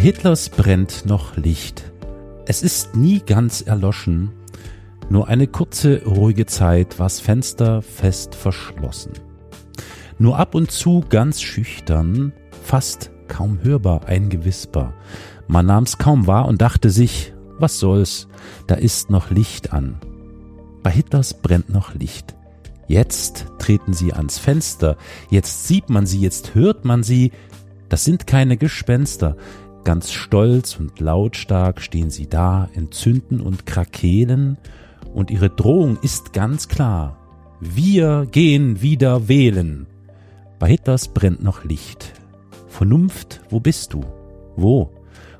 Hitlers brennt noch Licht. Es ist nie ganz erloschen. Nur eine kurze, ruhige Zeit war's Fenster fest verschlossen. Nur ab und zu ganz schüchtern, fast kaum hörbar ein Gewisper. Man nahm's kaum wahr und dachte sich, was soll's, da ist noch Licht an. Bei Hitlers brennt noch Licht. Jetzt treten sie ans Fenster, jetzt sieht man sie, jetzt hört man sie, das sind keine Gespenster, Ganz stolz und lautstark stehen sie da, entzünden und krakeelen, und ihre Drohung ist ganz klar. Wir gehen wieder wählen. Bei Hitlers brennt noch Licht. Vernunft, wo bist du? Wo?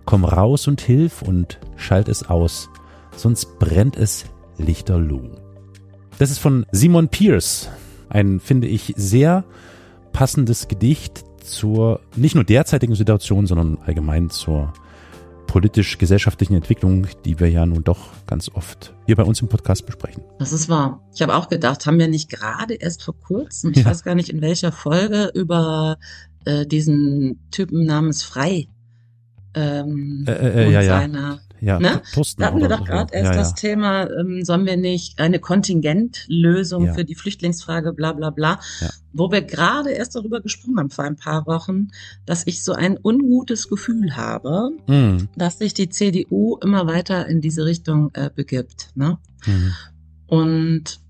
Komm raus und hilf und schalt es aus, sonst brennt es lichterloh. Das ist von Simon Pierce. Ein, finde ich, sehr passendes Gedicht zur nicht nur derzeitigen Situation, sondern allgemein zur politisch-gesellschaftlichen Entwicklung, die wir ja nun doch ganz oft hier bei uns im Podcast besprechen. Das ist wahr. Ich habe auch gedacht, haben wir nicht gerade erst vor kurzem, ich ja. weiß gar nicht in welcher Folge, über äh, diesen Typen namens Frei ähm, äh, äh, äh ja, seiner ja, ne? da hatten wir doch gerade erst ja, das Thema, ähm, sollen wir nicht eine Kontingentlösung ja. für die Flüchtlingsfrage, bla bla bla, wo wir gerade erst darüber gesprochen haben vor ein paar Wochen, dass ich so ein ungutes Gefühl habe, mhm. dass sich die CDU immer weiter in diese Richtung äh, begibt. Ne? Mhm. Und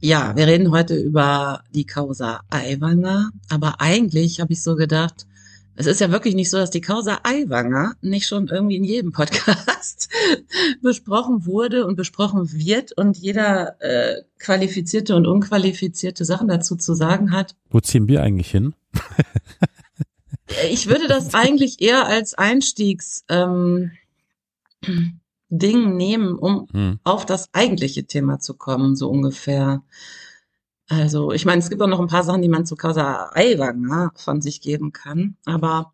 ja, wir reden heute über die Causa Aiwanger, aber eigentlich habe ich so gedacht, es ist ja wirklich nicht so, dass die Causa Aiwanger nicht schon irgendwie in jedem Podcast besprochen wurde und besprochen wird und jeder äh, qualifizierte und unqualifizierte Sachen dazu zu sagen hat. Wo ziehen wir eigentlich hin? ich würde das eigentlich eher als Einstiegs ähm, Ding nehmen, um hm. auf das eigentliche Thema zu kommen, so ungefähr. Also, ich meine, es gibt auch noch ein paar Sachen, die man zu Causa Aiwanger von sich geben kann, aber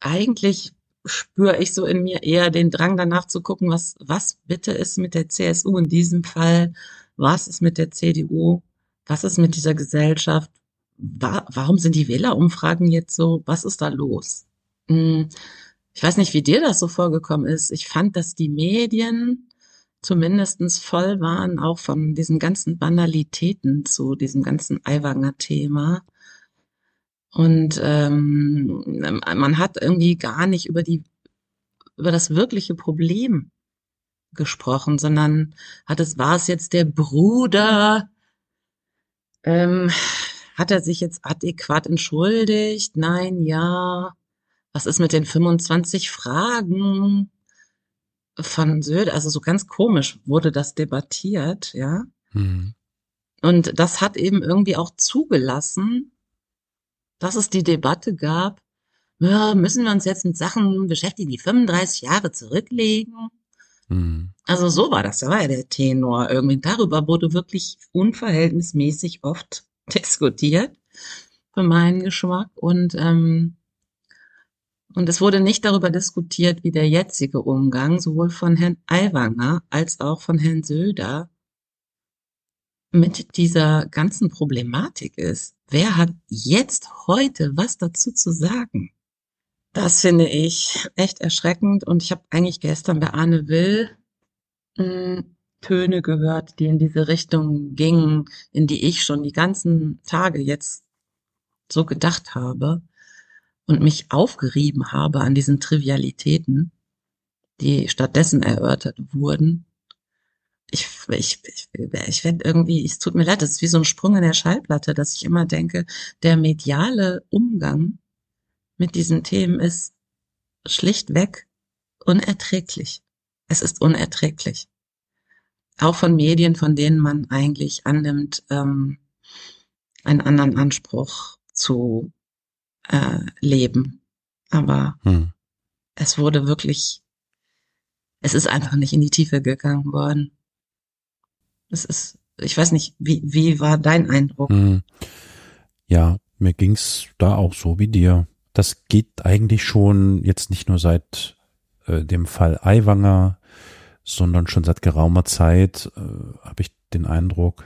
eigentlich spüre ich so in mir eher den Drang danach zu gucken, was, was bitte ist mit der CSU in diesem Fall, was ist mit der CDU, was ist mit dieser Gesellschaft, wa warum sind die Wählerumfragen jetzt so, was ist da los? Hm, ich weiß nicht, wie dir das so vorgekommen ist. Ich fand, dass die Medien zumindestens voll waren, auch von diesen ganzen Banalitäten zu diesem ganzen Eiwanger-Thema. Und ähm, man hat irgendwie gar nicht über die über das wirkliche Problem gesprochen, sondern hat es war es jetzt der Bruder, ähm, hat er sich jetzt adäquat entschuldigt? Nein, ja. Was ist mit den 25 Fragen? Von Söder, also so ganz komisch wurde das debattiert, ja. Mhm. Und das hat eben irgendwie auch zugelassen, dass es die Debatte gab, müssen wir uns jetzt mit Sachen beschäftigen, die 35 Jahre zurücklegen? Mhm. Also so war das, da war ja der Tenor irgendwie. Darüber wurde wirklich unverhältnismäßig oft diskutiert, für meinen Geschmack. Und ähm, und es wurde nicht darüber diskutiert, wie der jetzige Umgang sowohl von Herrn Aiwanger als auch von Herrn Söder mit dieser ganzen Problematik ist. Wer hat jetzt heute was dazu zu sagen? Das finde ich echt erschreckend und ich habe eigentlich gestern bei Arne Will mh, hm, Töne gehört, die in diese Richtung gingen, in die ich schon die ganzen Tage jetzt so gedacht habe und mich aufgerieben habe an diesen Trivialitäten, die stattdessen erörtert wurden. Ich, ich, ich, ich finde irgendwie, es tut mir leid, das ist wie so ein Sprung in der Schallplatte, dass ich immer denke, der mediale Umgang mit diesen Themen ist schlichtweg unerträglich. Es ist unerträglich. Auch von Medien, von denen man eigentlich annimmt, ähm, einen anderen Anspruch zu äh, leben. Aber hm. es wurde wirklich, es ist einfach nicht in die Tiefe gegangen worden. Es ist, ich weiß nicht, wie, wie war dein Eindruck? Hm. Ja, mir ging's da auch so wie dir. Das geht eigentlich schon jetzt nicht nur seit äh, dem Fall Aiwanger, sondern schon seit geraumer Zeit äh, habe ich den Eindruck,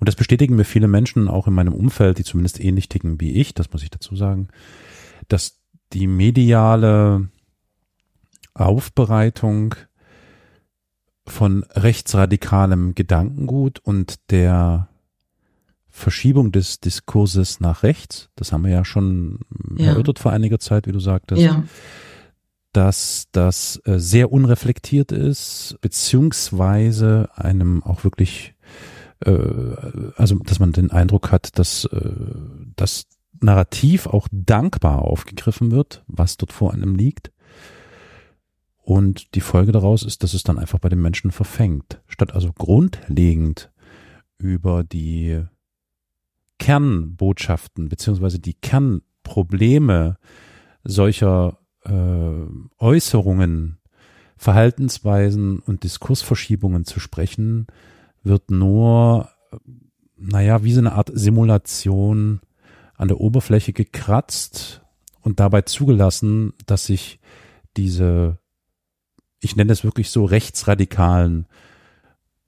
und das bestätigen mir viele Menschen auch in meinem Umfeld, die zumindest ähnlich ticken wie ich, das muss ich dazu sagen, dass die mediale Aufbereitung von rechtsradikalem Gedankengut und der Verschiebung des Diskurses nach rechts, das haben wir ja schon ja. erörtert vor einiger Zeit, wie du sagtest, ja. dass das äh, sehr unreflektiert ist, beziehungsweise einem auch wirklich äh, also dass man den Eindruck hat, dass äh, das Narrativ auch dankbar aufgegriffen wird, was dort vor einem liegt. Und die Folge daraus ist, dass es dann einfach bei den Menschen verfängt. Statt also grundlegend über die Kernbotschaften beziehungsweise die Kernprobleme solcher äh, Äußerungen, Verhaltensweisen und Diskursverschiebungen zu sprechen, wird nur, naja, wie so eine Art Simulation an der Oberfläche gekratzt und dabei zugelassen, dass sich diese, ich nenne es wirklich so, rechtsradikalen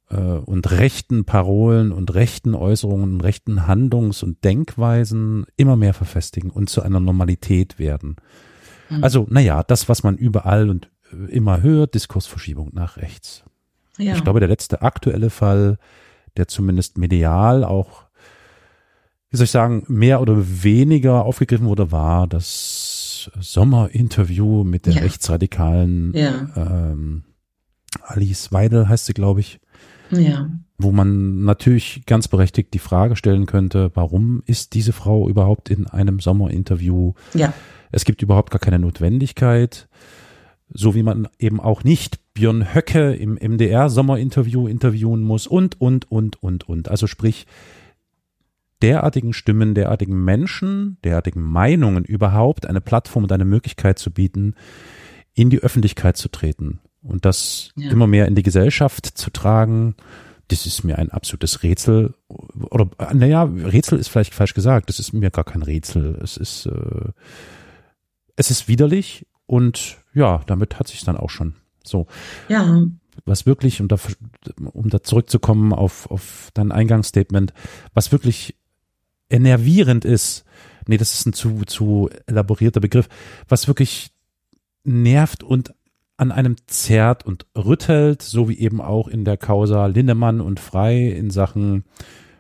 äh, und rechten Parolen und rechten Äußerungen, rechten Handlungs- und Denkweisen immer mehr verfestigen und zu einer Normalität werden. Mhm. Also, naja, das, was man überall und äh, immer hört, Diskursverschiebung nach rechts. Ja. Ich glaube, der letzte aktuelle Fall, der zumindest medial auch, wie soll ich sagen, mehr oder weniger aufgegriffen wurde, war das Sommerinterview mit der ja. rechtsradikalen ja. Ähm, Alice Weidel heißt sie, glaube ich. Ja. Wo man natürlich ganz berechtigt die Frage stellen könnte, warum ist diese Frau überhaupt in einem Sommerinterview? Ja. Es gibt überhaupt gar keine Notwendigkeit so wie man eben auch nicht Björn Höcke im MDR-Sommerinterview interviewen muss und, und, und, und, und. Also sprich, derartigen Stimmen, derartigen Menschen, derartigen Meinungen überhaupt eine Plattform und eine Möglichkeit zu bieten, in die Öffentlichkeit zu treten und das ja. immer mehr in die Gesellschaft zu tragen. Das ist mir ein absolutes Rätsel. Oder, naja, Rätsel ist vielleicht falsch gesagt. Das ist mir gar kein Rätsel. Es ist, äh, es ist widerlich und ja, damit hat sich dann auch schon so. Ja. Was wirklich, um da, um da zurückzukommen auf, auf dein Eingangsstatement, was wirklich enervierend ist, nee, das ist ein zu, zu elaborierter Begriff, was wirklich nervt und an einem zerrt und rüttelt, so wie eben auch in der Causa Lindemann und Frei in Sachen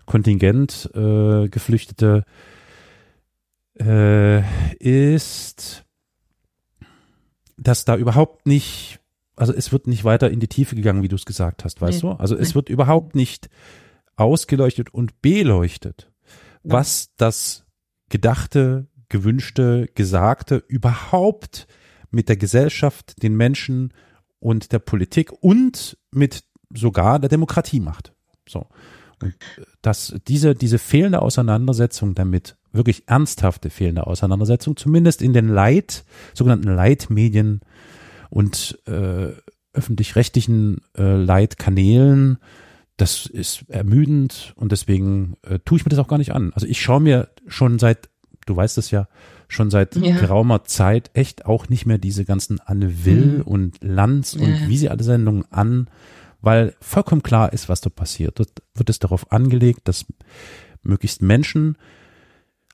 Kontingent äh, Geflüchtete, äh, ist dass da überhaupt nicht, also es wird nicht weiter in die Tiefe gegangen, wie du es gesagt hast, weißt nee. du? Also es wird überhaupt nicht ausgeleuchtet und beleuchtet, ja. was das Gedachte, Gewünschte, Gesagte überhaupt mit der Gesellschaft, den Menschen und der Politik und mit sogar der Demokratie macht. So. Und dass diese, diese fehlende Auseinandersetzung damit wirklich ernsthafte fehlende Auseinandersetzung, zumindest in den Leit, sogenannten Leitmedien und äh, öffentlich-rechtlichen äh, Leitkanälen. Das ist ermüdend und deswegen äh, tue ich mir das auch gar nicht an. Also ich schaue mir schon seit, du weißt es ja, schon seit ja. geraumer Zeit echt auch nicht mehr diese ganzen Anne Will mhm. und Lanz und ja. wie sie alle Sendungen an, weil vollkommen klar ist, was da passiert. Dort wird es darauf angelegt, dass möglichst Menschen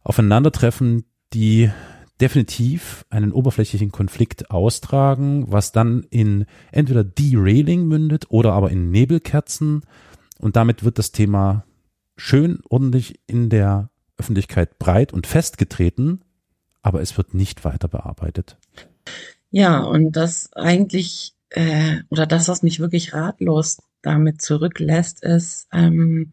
aufeinandertreffen, die definitiv einen oberflächlichen Konflikt austragen, was dann in entweder Derailing mündet oder aber in Nebelkerzen. Und damit wird das Thema schön ordentlich in der Öffentlichkeit breit und festgetreten, aber es wird nicht weiter bearbeitet. Ja, und das eigentlich, äh, oder das, was mich wirklich ratlos damit zurücklässt, ist, ähm,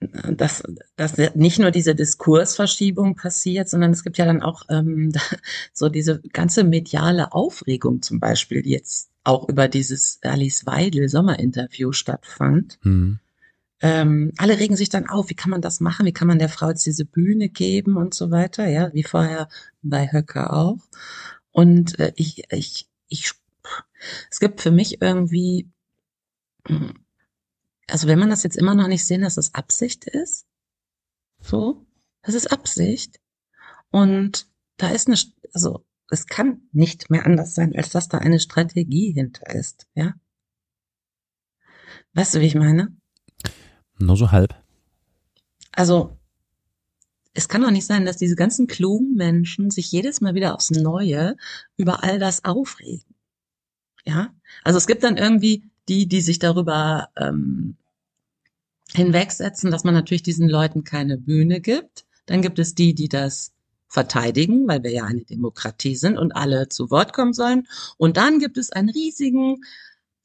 dass, dass nicht nur diese Diskursverschiebung passiert, sondern es gibt ja dann auch ähm, so diese ganze mediale Aufregung zum Beispiel, die jetzt auch über dieses Alice Weidel Sommerinterview stattfand. Mhm. Ähm, alle regen sich dann auf, wie kann man das machen, wie kann man der Frau jetzt diese Bühne geben und so weiter, ja, wie vorher bei Höcke auch. Und äh, ich, ich, ich, es gibt für mich irgendwie, also wenn man das jetzt immer noch nicht sehen, dass das Absicht ist, so, das ist Absicht. Und da ist eine, also es kann nicht mehr anders sein, als dass da eine Strategie hinter ist, ja. Weißt du, wie ich meine? Nur so halb. Also, es kann doch nicht sein, dass diese ganzen klugen Menschen sich jedes Mal wieder aufs Neue über all das aufregen. Ja, also es gibt dann irgendwie die, die sich darüber ähm, hinwegsetzen, dass man natürlich diesen Leuten keine Bühne gibt. Dann gibt es die, die das verteidigen, weil wir ja eine Demokratie sind und alle zu Wort kommen sollen. Und dann gibt es einen riesigen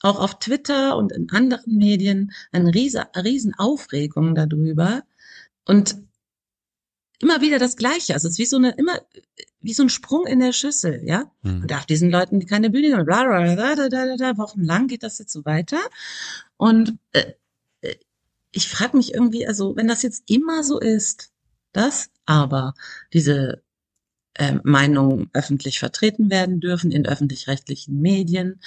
auch auf Twitter und in anderen Medien eine riesen, riesen Aufregung darüber und immer wieder das Gleiche. Also es ist wie so eine, immer, wie so ein Sprung in der Schüssel, ja. Mhm. Man darf diesen Leuten keine Bühne geben, bla, bla, bla, bla, bla, bla, wochenlang geht das jetzt so weiter. Und äh, äh ich frage mich irgendwie, also wenn das jetzt immer so ist, dass aber diese äh, Meinungen öffentlich vertreten werden dürfen in öffentlich-rechtlichen Medien.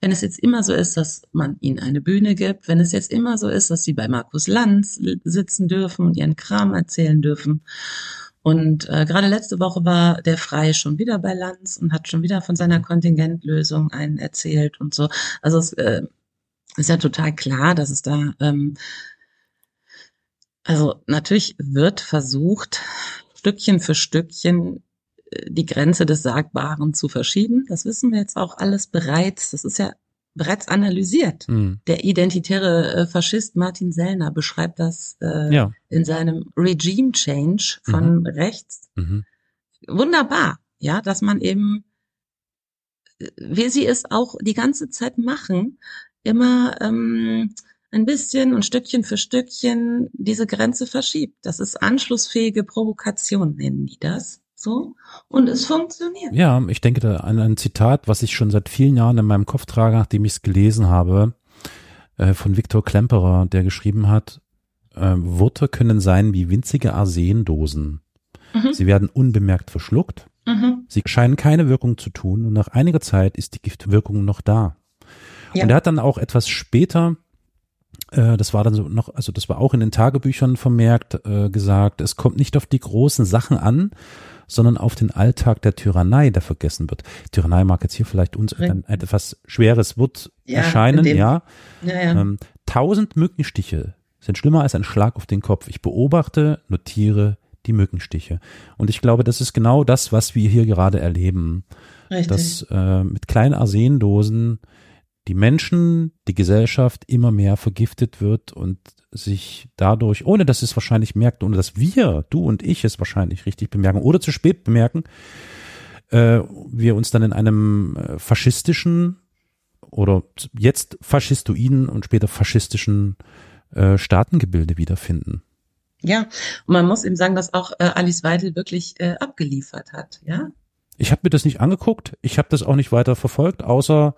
Wenn es jetzt immer so ist, dass man ihnen eine Bühne gibt, wenn es jetzt immer so ist, dass sie bei Markus Lanz sitzen dürfen und ihren Kram erzählen dürfen. Und äh, gerade letzte Woche war der Frei schon wieder bei Lanz und hat schon wieder von seiner Kontingentlösung einen erzählt und so. Also es äh, ist ja total klar, dass es da ähm, also natürlich wird versucht, Stückchen für Stückchen die Grenze des Sagbaren zu verschieben. Das wissen wir jetzt auch alles bereits. Das ist ja bereits analysiert. Mhm. Der identitäre äh, Faschist Martin Sellner beschreibt das äh, ja. in seinem Regime Change von mhm. rechts. Mhm. Wunderbar, ja, dass man eben, äh, wie sie es auch die ganze Zeit machen, immer ähm, ein bisschen und Stückchen für Stückchen diese Grenze verschiebt. Das ist anschlussfähige Provokation, nennen die das so und es funktioniert. Ja, ich denke da an ein Zitat, was ich schon seit vielen Jahren in meinem Kopf trage, nachdem ich es gelesen habe, äh, von Viktor Klemperer, der geschrieben hat, äh, Worte können sein wie winzige Arsendosen. Mhm. Sie werden unbemerkt verschluckt. Mhm. Sie scheinen keine Wirkung zu tun und nach einiger Zeit ist die Giftwirkung noch da. Ja. Und er hat dann auch etwas später äh, das war dann so noch, also das war auch in den Tagebüchern vermerkt, äh, gesagt, es kommt nicht auf die großen Sachen an, sondern auf den Alltag der Tyrannei, der vergessen wird. Tyrannei mag jetzt hier vielleicht uns ein, etwas schweres Wort ja, erscheinen, dem, ja. ja, ja. Ähm, tausend Mückenstiche sind schlimmer als ein Schlag auf den Kopf. Ich beobachte, notiere die Mückenstiche. Und ich glaube, das ist genau das, was wir hier gerade erleben. Richtig. Dass äh, mit kleinen Arsendosen die Menschen, die Gesellschaft immer mehr vergiftet wird und sich dadurch, ohne dass es wahrscheinlich merkt, ohne dass wir, du und ich es wahrscheinlich richtig bemerken oder zu spät bemerken, äh, wir uns dann in einem äh, faschistischen oder jetzt faschistoiden und später faschistischen äh, Staatengebilde wiederfinden. Ja, und man muss eben sagen, dass auch äh, Alice Weidel wirklich äh, abgeliefert hat, ja. Ich habe mir das nicht angeguckt, ich habe das auch nicht weiter verfolgt, außer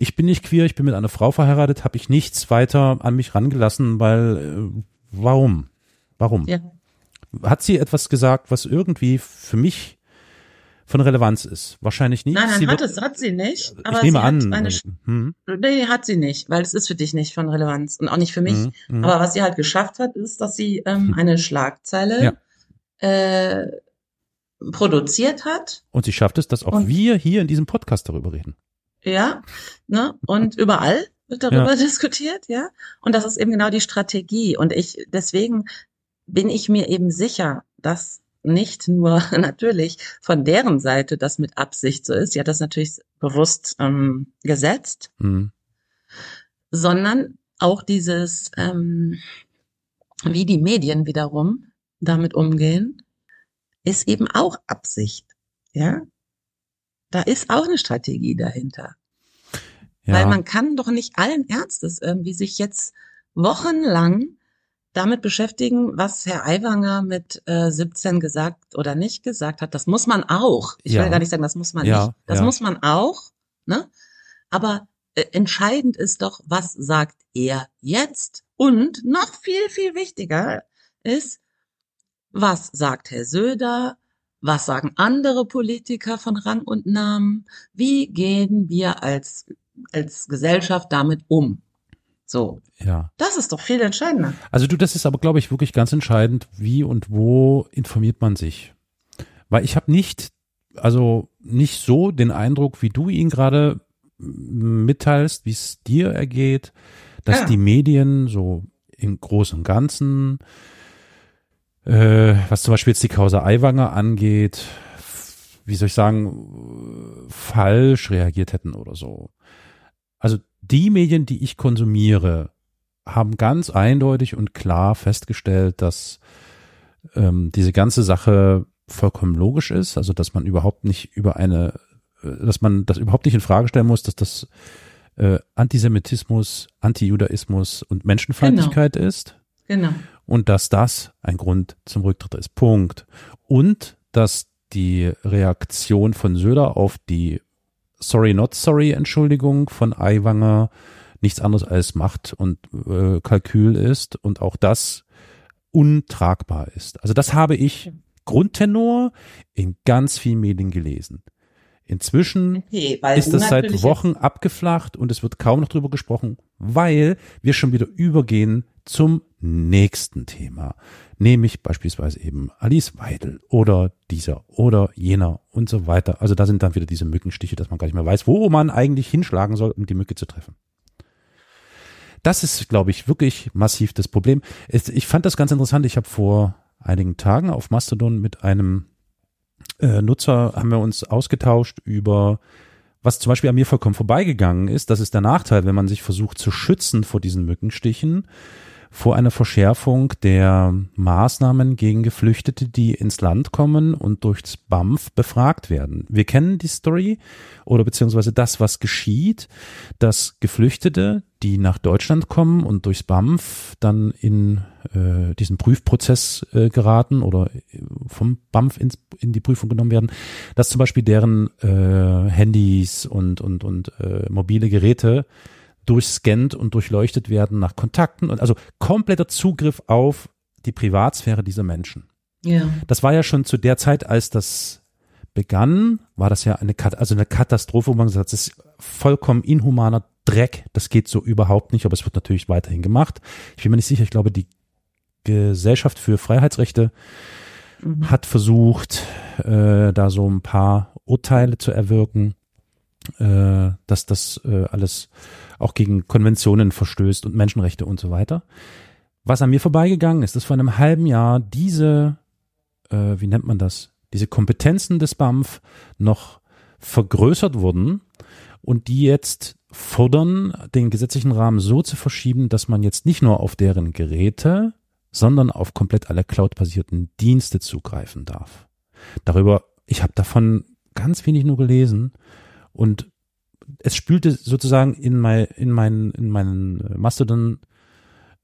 ich bin nicht queer, ich bin mit einer Frau verheiratet, habe ich nichts weiter an mich rangelassen, weil äh, warum? Warum? Ja. Hat sie etwas gesagt, was irgendwie für mich von Relevanz ist? Wahrscheinlich nicht. Nein, nein, sie hat es, hat sie nicht. Aber ich nehme an. Eine, hm. Nee, hat sie nicht, weil es ist für dich nicht von Relevanz und auch nicht für mich. Hm, hm. Aber was sie halt geschafft hat, ist, dass sie ähm, hm. eine Schlagzeile ja. äh, produziert hat. Und sie schafft es, dass auch und wir hier in diesem Podcast darüber reden. Ja, ne? Und überall wird darüber ja. diskutiert, ja. Und das ist eben genau die Strategie. Und ich, deswegen bin ich mir eben sicher, dass nicht nur natürlich von deren Seite das mit Absicht so ist, sie hat das natürlich bewusst ähm, gesetzt, mhm. sondern auch dieses, ähm, wie die Medien wiederum damit umgehen, ist eben auch Absicht. Ja, da ist auch eine Strategie dahinter. Ja. Weil man kann doch nicht allen Ernstes irgendwie sich jetzt wochenlang damit beschäftigen, was Herr Aiwanger mit äh, 17 gesagt oder nicht gesagt hat. Das muss man auch. Ich ja. will gar nicht sagen, das muss man ja, nicht. Das muss man auch. Ne? Aber äh, entscheidend ist doch, was sagt er jetzt? Und noch viel, viel wichtiger ist, was sagt Herr Söder? Was sagen andere Politiker von Rang und Namen? Wie gehen wir als, als Gesellschaft damit um? So. Ja. Das ist doch viel entscheidender. Also du, das ist aber, glaube ich, wirklich ganz entscheidend, wie und wo informiert man sich. Weil ich habe nicht, also nicht so den Eindruck, wie du ihn gerade mitteilst, wie es dir ergeht, dass ja. die Medien so im Großen und Ganzen, äh, was zum Beispiel jetzt die Causa Aiwanger angeht, wie soll ich sagen, falsch reagiert hätten oder so. Also die Medien, die ich konsumiere, haben ganz eindeutig und klar festgestellt, dass ähm, diese ganze Sache vollkommen logisch ist, also dass man überhaupt nicht über eine, äh, dass man das überhaupt nicht in Frage stellen muss, dass das äh, Antisemitismus, Antijudaismus und Menschenfeindlichkeit genau. ist. Genau. Und dass das ein Grund zum Rücktritt ist. Punkt. Und dass die Reaktion von Söder auf die Sorry Not Sorry Entschuldigung von Aiwanger nichts anderes als Macht und äh, Kalkül ist und auch das untragbar ist. Also das habe ich Grundtenor in ganz vielen Medien gelesen. Inzwischen okay, ist das seit Wochen abgeflacht und es wird kaum noch drüber gesprochen, weil wir schon wieder übergehen zum nächsten Thema, nämlich beispielsweise eben Alice Weidel oder dieser oder jener und so weiter. Also da sind dann wieder diese Mückenstiche, dass man gar nicht mehr weiß, wo man eigentlich hinschlagen soll, um die Mücke zu treffen. Das ist, glaube ich, wirklich massiv das Problem. Ich fand das ganz interessant. Ich habe vor einigen Tagen auf Mastodon mit einem äh, Nutzer haben wir uns ausgetauscht über was zum Beispiel an mir vollkommen vorbeigegangen ist. Das ist der Nachteil, wenn man sich versucht zu schützen vor diesen Mückenstichen vor einer Verschärfung der Maßnahmen gegen Geflüchtete, die ins Land kommen und durchs BAMF befragt werden. Wir kennen die Story oder beziehungsweise das, was geschieht, dass Geflüchtete, die nach Deutschland kommen und durchs BAMF dann in äh, diesen Prüfprozess äh, geraten oder vom BAMF ins, in die Prüfung genommen werden, dass zum Beispiel deren äh, Handys und, und, und äh, mobile Geräte durchscannt und durchleuchtet werden nach Kontakten und also kompletter Zugriff auf die Privatsphäre dieser Menschen. Ja. Das war ja schon zu der Zeit, als das begann, war das ja eine, also eine Katastrophe, wo man gesagt hat, das ist vollkommen inhumaner Dreck, das geht so überhaupt nicht, aber es wird natürlich weiterhin gemacht. Ich bin mir nicht sicher, ich glaube, die Gesellschaft für Freiheitsrechte mhm. hat versucht, äh, da so ein paar Urteile zu erwirken, äh, dass das äh, alles auch gegen Konventionen verstößt und Menschenrechte und so weiter. Was an mir vorbeigegangen ist, ist vor einem halben Jahr diese, äh, wie nennt man das, diese Kompetenzen des BAMF noch vergrößert wurden und die jetzt fordern, den gesetzlichen Rahmen so zu verschieben, dass man jetzt nicht nur auf deren Geräte, sondern auf komplett alle cloud-basierten Dienste zugreifen darf. Darüber, ich habe davon ganz wenig nur gelesen und es spülte sozusagen in mein, in meinen, in meinen äh, Mastodon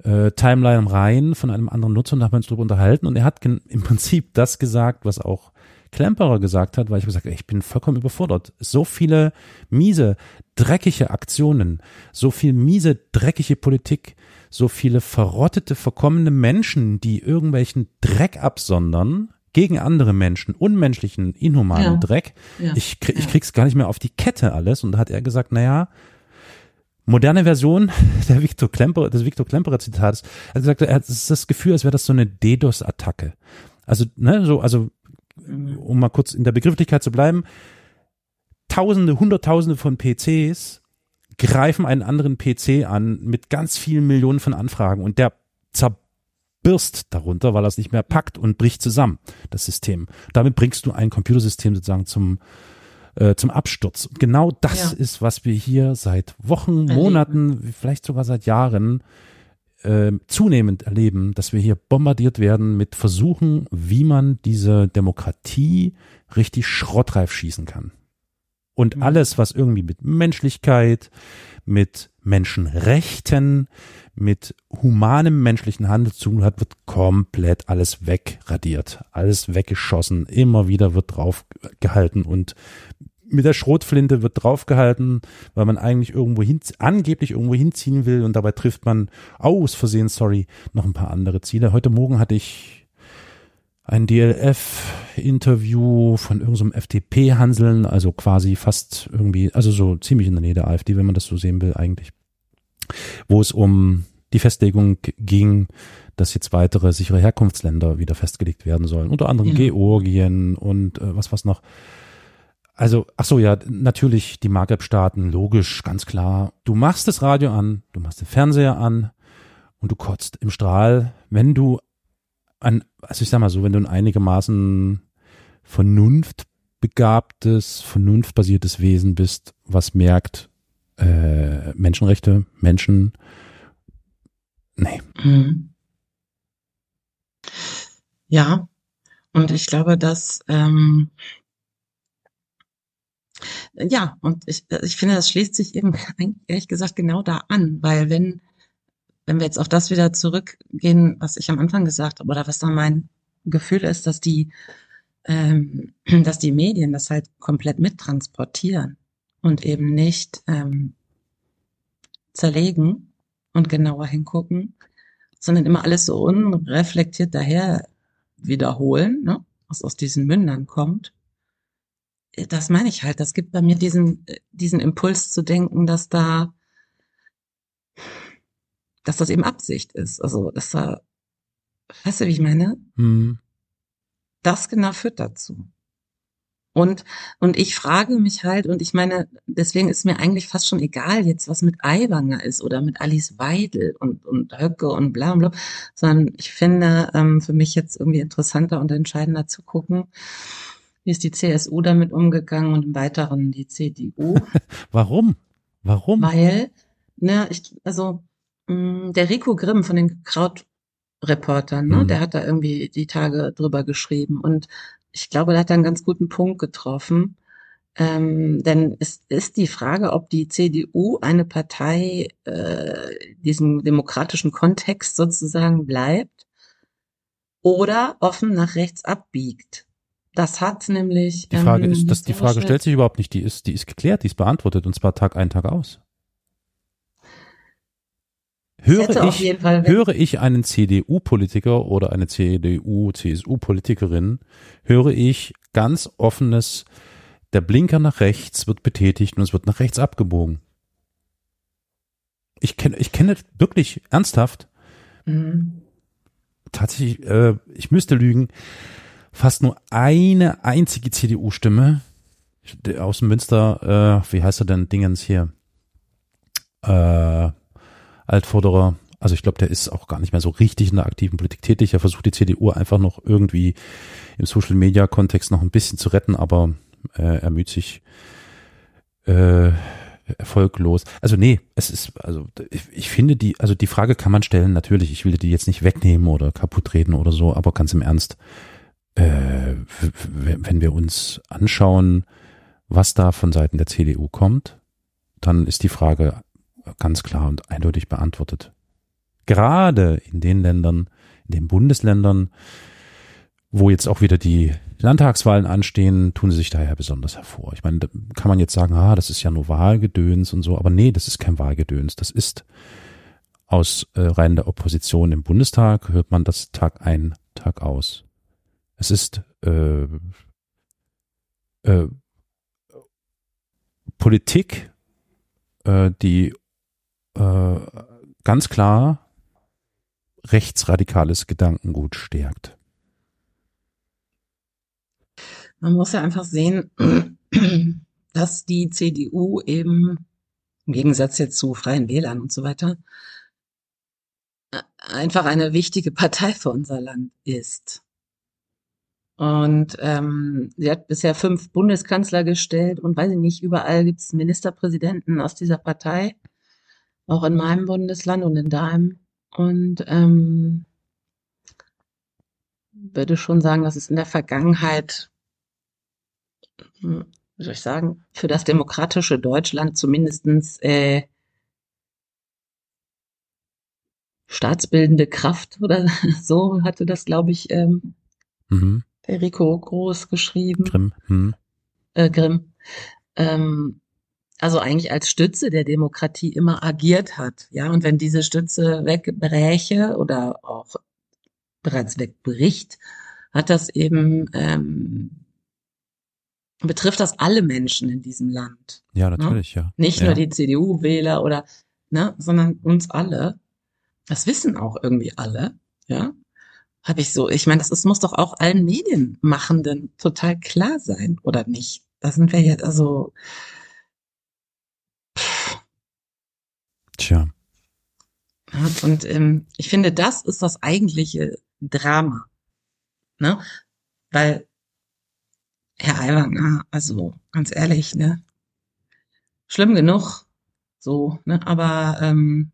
äh, Timeline rein von einem anderen Nutzer und da haben wir uns darüber unterhalten und er hat im Prinzip das gesagt, was auch Klemperer gesagt hat, weil ich gesagt, ich bin vollkommen überfordert. So viele miese, dreckige Aktionen, so viel miese, dreckige Politik, so viele verrottete, verkommene Menschen, die irgendwelchen Dreck absondern, gegen andere Menschen, unmenschlichen, inhumanen ja. Dreck. Ja. Ich, krieg, ich krieg's gar nicht mehr auf die Kette alles. Und da hat er gesagt, na ja, moderne Version der Viktor Klemperer, des Viktor Klemperer Zitats. Er hat gesagt, er hat das Gefühl, als wäre das so eine DDoS-Attacke. Also, ne, so, also, um mal kurz in der Begrifflichkeit zu bleiben, Tausende, Hunderttausende von PCs greifen einen anderen PC an mit ganz vielen Millionen von Anfragen und der zerbirst darunter, weil er es nicht mehr packt und bricht zusammen, das System. Damit bringst du ein Computersystem sozusagen zum, äh, zum Absturz. Und genau das ja. ist, was wir hier seit Wochen, Monaten, vielleicht sogar seit Jahren äh, zunehmend erleben, dass wir hier bombardiert werden mit Versuchen, wie man diese Demokratie richtig schrottreif schießen kann. Und mhm. alles, was irgendwie mit Menschlichkeit, mit Menschenrechten, mit humanem menschlichen Handel zu tun hat, wird komplett alles wegradiert, alles weggeschossen, immer wieder wird draufgehalten und mit der Schrotflinte wird draufgehalten, weil man eigentlich irgendwo hin, angeblich irgendwo hinziehen will und dabei trifft man aus Versehen, sorry, noch ein paar andere Ziele. Heute Morgen hatte ich ein DLF-Interview von irgendeinem so FDP-Hanseln, also quasi fast irgendwie, also so ziemlich in der Nähe der AfD, wenn man das so sehen will eigentlich, wo es um die Festlegung ging, dass jetzt weitere sichere Herkunftsländer wieder festgelegt werden sollen, unter anderem ja. Georgien und äh, was was noch. Also, ach so, ja, natürlich die Maghreb-Staaten, logisch, ganz klar. Du machst das Radio an, du machst den Fernseher an und du kotzt im Strahl, wenn du ein, also ich sag mal so, wenn du ein einigermaßen vernunftbegabtes, vernunftbasiertes Wesen bist, was merkt, äh, Menschenrechte, Menschen, nee. Mhm. Ja, und ich glaube, dass ähm, ja, und ich, ich finde, das schließt sich eben ehrlich gesagt genau da an, weil wenn wenn wir jetzt auf das wieder zurückgehen, was ich am Anfang gesagt habe, oder was da mein Gefühl ist, dass die, ähm, dass die Medien das halt komplett mittransportieren und eben nicht ähm, zerlegen und genauer hingucken, sondern immer alles so unreflektiert daher wiederholen, ne, was aus diesen Mündern kommt. Das meine ich halt. Das gibt bei mir diesen, diesen Impuls zu denken, dass da dass das eben Absicht ist. Also, dass da, weißt du, wie ich meine? Mhm. Das genau führt dazu. Und, und ich frage mich halt, und ich meine, deswegen ist mir eigentlich fast schon egal jetzt, was mit Aiwanger ist oder mit Alice Weidel und, und Höcke und bla bla, sondern ich finde ähm, für mich jetzt irgendwie interessanter und entscheidender zu gucken, wie ist die CSU damit umgegangen und im Weiteren die CDU. Warum? Warum? Weil, ne, ich, also der Rico Grimm von den Krautreportern, ne? Mhm. der hat da irgendwie die Tage drüber geschrieben und ich glaube, der hat da einen ganz guten Punkt getroffen. Ähm, denn es ist die Frage, ob die CDU eine Partei äh, diesem demokratischen Kontext sozusagen bleibt oder offen nach rechts abbiegt. Das hat nämlich. Die Frage ähm, ist, dass die Frage stellt sich überhaupt nicht. Die ist, die ist geklärt, die ist beantwortet und zwar Tag ein, Tag aus höre ich, höre ich einen CDU-Politiker oder eine CDU, CSU-Politikerin, höre ich ganz offenes, der Blinker nach rechts wird betätigt und es wird nach rechts abgebogen. Ich kenne, ich kenne wirklich ernsthaft, mhm. tatsächlich, äh, ich müsste lügen, fast nur eine einzige CDU-Stimme aus dem Münster, äh, wie heißt er denn, Dingens hier, äh, Altvorderer. Also ich glaube, der ist auch gar nicht mehr so richtig in der aktiven Politik tätig. Er versucht die CDU einfach noch irgendwie im Social Media Kontext noch ein bisschen zu retten, aber äh, er müht sich äh, erfolglos. Also nee, es ist, also ich, ich finde die, also die Frage kann man stellen, natürlich, ich will die jetzt nicht wegnehmen oder kaputt reden oder so, aber ganz im Ernst, äh, wenn wir uns anschauen, was da von Seiten der CDU kommt, dann ist die Frage ganz klar und eindeutig beantwortet. Gerade in den Ländern, in den Bundesländern, wo jetzt auch wieder die Landtagswahlen anstehen, tun sie sich daher besonders hervor. Ich meine, da kann man jetzt sagen, ah, das ist ja nur Wahlgedöns und so, aber nee, das ist kein Wahlgedöns. Das ist aus äh, Reihen der Opposition im Bundestag, hört man das Tag ein, Tag aus. Es ist äh, äh, Politik, äh, die äh, ganz klar rechtsradikales Gedankengut stärkt. Man muss ja einfach sehen, dass die CDU eben im Gegensatz jetzt zu Freien Wählern und so weiter einfach eine wichtige Partei für unser Land ist. Und ähm, sie hat bisher fünf Bundeskanzler gestellt und weiß ich nicht, überall gibt es Ministerpräsidenten aus dieser Partei, auch in meinem Bundesland und in deinem. Und ähm, würde schon sagen, dass es in der Vergangenheit, hm, wie soll ich sagen, für das demokratische Deutschland zumindestens äh, staatsbildende Kraft oder so hatte das, glaube ich, ähm, mhm. der Rico Groß geschrieben. Grimm. Mhm. Äh, Grimm. Ähm, also eigentlich als Stütze der Demokratie immer agiert hat. Ja, und wenn diese Stütze wegbräche oder auch bereits wegbricht, hat das eben ähm, betrifft das alle Menschen in diesem Land. Ja, ne? natürlich, ne? ja. Nicht ja. nur die CDU-Wähler oder, ne, sondern uns alle. Das wissen auch irgendwie alle, ja. Habe ich so, ich meine, das ist, muss doch auch allen Medienmachenden total klar sein, oder nicht? Da sind wir jetzt, also. Tja. Und ähm, ich finde, das ist das eigentliche Drama. Ne? Weil, Herr Aiwanger, also ganz ehrlich, ne? Schlimm genug, so, ne? Aber ähm,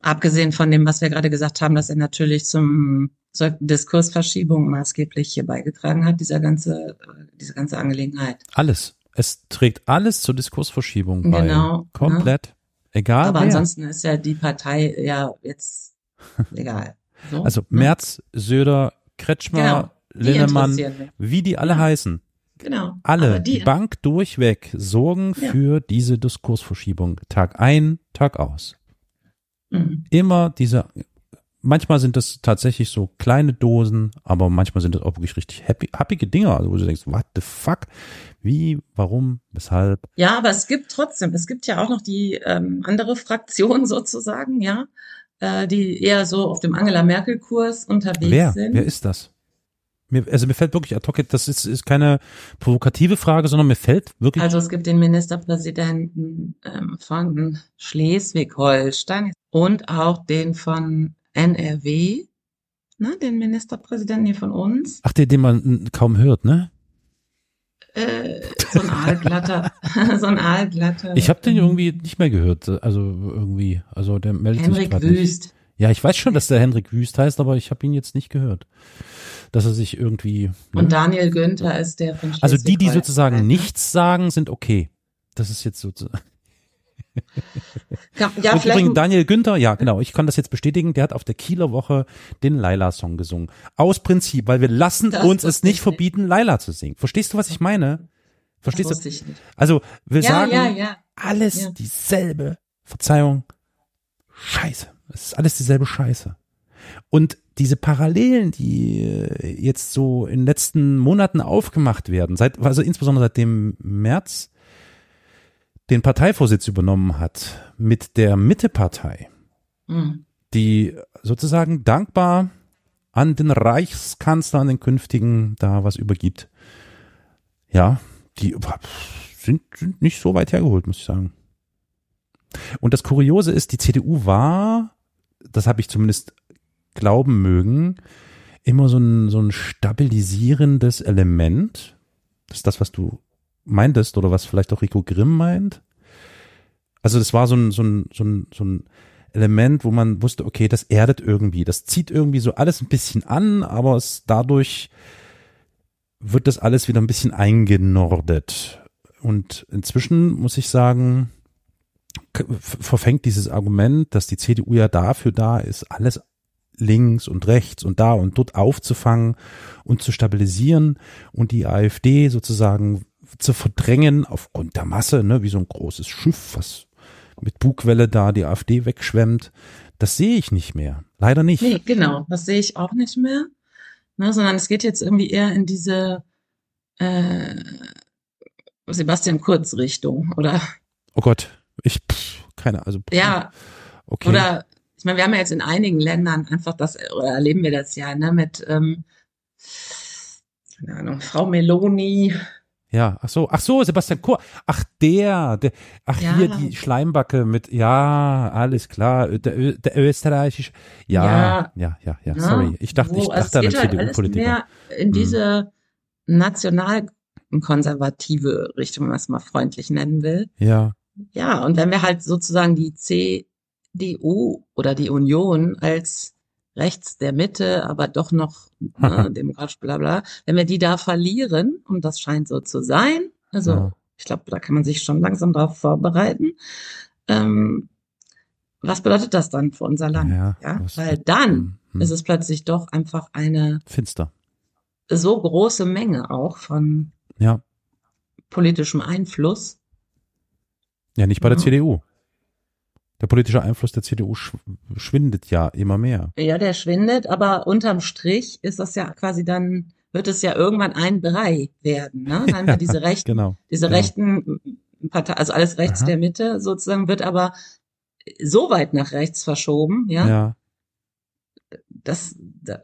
abgesehen von dem, was wir gerade gesagt haben, dass er natürlich zum zur Diskursverschiebung maßgeblich hier beigetragen hat, dieser ganze, diese ganze Angelegenheit. Alles. Es trägt alles zur Diskursverschiebung bei. Genau. Komplett. Ne? Egal. Aber wer. ansonsten ist ja die Partei ja jetzt egal. So, also ne? Merz, Söder, Kretschmer, genau, Linnemann, wie die alle ja. heißen. Genau. Alle, die, die, Bank durchweg, sorgen ja. für diese Diskursverschiebung. Tag ein, Tag aus. Mhm. Immer diese, manchmal sind das tatsächlich so kleine Dosen, aber manchmal sind das auch wirklich richtig happy, happige Dinger, also wo du denkst, what the fuck? Wie, warum, weshalb? Ja, aber es gibt trotzdem, es gibt ja auch noch die ähm, andere Fraktion sozusagen, ja, äh, die eher so auf dem Angela Merkel-Kurs unterwegs Wer? sind. Wer ist das? Mir, also mir fällt wirklich ad hoc, das ist, ist keine provokative Frage, sondern mir fällt wirklich. Also es gibt den Ministerpräsidenten ähm, von Schleswig-Holstein und auch den von NRW, ne, den Ministerpräsidenten hier von uns. Ach, den, den man kaum hört, ne? Äh, so ein aalglatter, so ein aalglatter. Ich habe den irgendwie nicht mehr gehört, also irgendwie, also der meldet Henrik sich Wüst. Nicht. Ja, ich weiß schon, dass der Henrik Wüst heißt, aber ich habe ihn jetzt nicht gehört, dass er sich irgendwie. Ne? Und Daniel Günther ist der von Also die, die sozusagen nichts sagen, sind okay. Das ist jetzt sozusagen. Ja, ja, Und übrigens Daniel Günther, ja genau, ich kann das jetzt bestätigen, der hat auf der Kieler Woche den Laila-Song gesungen. Aus Prinzip, weil wir lassen das uns es nicht verbieten, Laila zu singen. Verstehst du, was ich meine? Verstehst das du? Ich nicht. Also wir ja, sagen ja, ja. alles dieselbe Verzeihung. Scheiße. Es ist alles dieselbe Scheiße. Und diese Parallelen, die äh, jetzt so in den letzten Monaten aufgemacht werden, seit, also insbesondere seit dem März, den Parteivorsitz übernommen hat mit der Mittepartei, mhm. die sozusagen dankbar an den Reichskanzler, an den künftigen, da was übergibt. Ja, die sind, sind nicht so weit hergeholt, muss ich sagen. Und das Kuriose ist, die CDU war, das habe ich zumindest glauben mögen, immer so ein, so ein stabilisierendes Element. Das ist das, was du meintest oder was vielleicht auch Rico Grimm meint. Also das war so ein, so ein, so ein, so ein Element, wo man wusste, okay, das erdet irgendwie, das zieht irgendwie so alles ein bisschen an, aber es dadurch wird das alles wieder ein bisschen eingenordet. Und inzwischen muss ich sagen, verfängt dieses Argument, dass die CDU ja dafür da ist, alles links und rechts und da und dort aufzufangen und zu stabilisieren und die AfD sozusagen zu verdrängen aufgrund der Masse, ne, wie so ein großes Schiff, was mit Bugwelle da die AfD wegschwemmt. Das sehe ich nicht mehr. Leider nicht. Nee, genau, das sehe ich auch nicht mehr. Ne, sondern es geht jetzt irgendwie eher in diese äh, Sebastian Kurz Richtung, oder? Oh Gott, ich pff, keine, also pff, ja, okay. Oder ich meine, wir haben ja jetzt in einigen Ländern einfach das, oder erleben wir das ja, ne, mit ähm, keine Ahnung, Frau Meloni, Ja, ach so, ach so, Sebastian Kur. Ach, der, der ach ja. hier die Schleimbacke mit, ja, alles klar, der, der österreichische, ja, ja, ja, ja, ja, sorry. Ich dachte, Wo, ich dachte an halt CDU-Politiker. in hm. diese hm. nationalkonservative Richtung, wenn man es mal freundlich nennen will. Ja. Ja, und wenn wir halt sozusagen die CDU oder die Union als rechts der Mitte, aber doch noch ne, demokratisch bla bla, wenn wir die da verlieren, und das scheint so zu sein, also ja. ich glaube, da kann man sich schon langsam darauf vorbereiten, ähm, was bedeutet das dann für unser Land? Ja, ja? Weil dann hm. ist es plötzlich doch einfach eine finster so große Menge auch von ja. politischem Einfluss. Ja, nicht bei der CDU. Der politische Einfluss der CDU schwindet ja immer mehr. Ja, der schwindet, aber unterm Strich ist das ja quasi dann, wird es ja irgendwann ein Brei werden. Ne? Dann ja, diese rechten, genau, diese genau. rechten Partei, also alles rechts Aha. der Mitte sozusagen, wird aber so weit nach rechts verschoben, ja. ja. Das, da,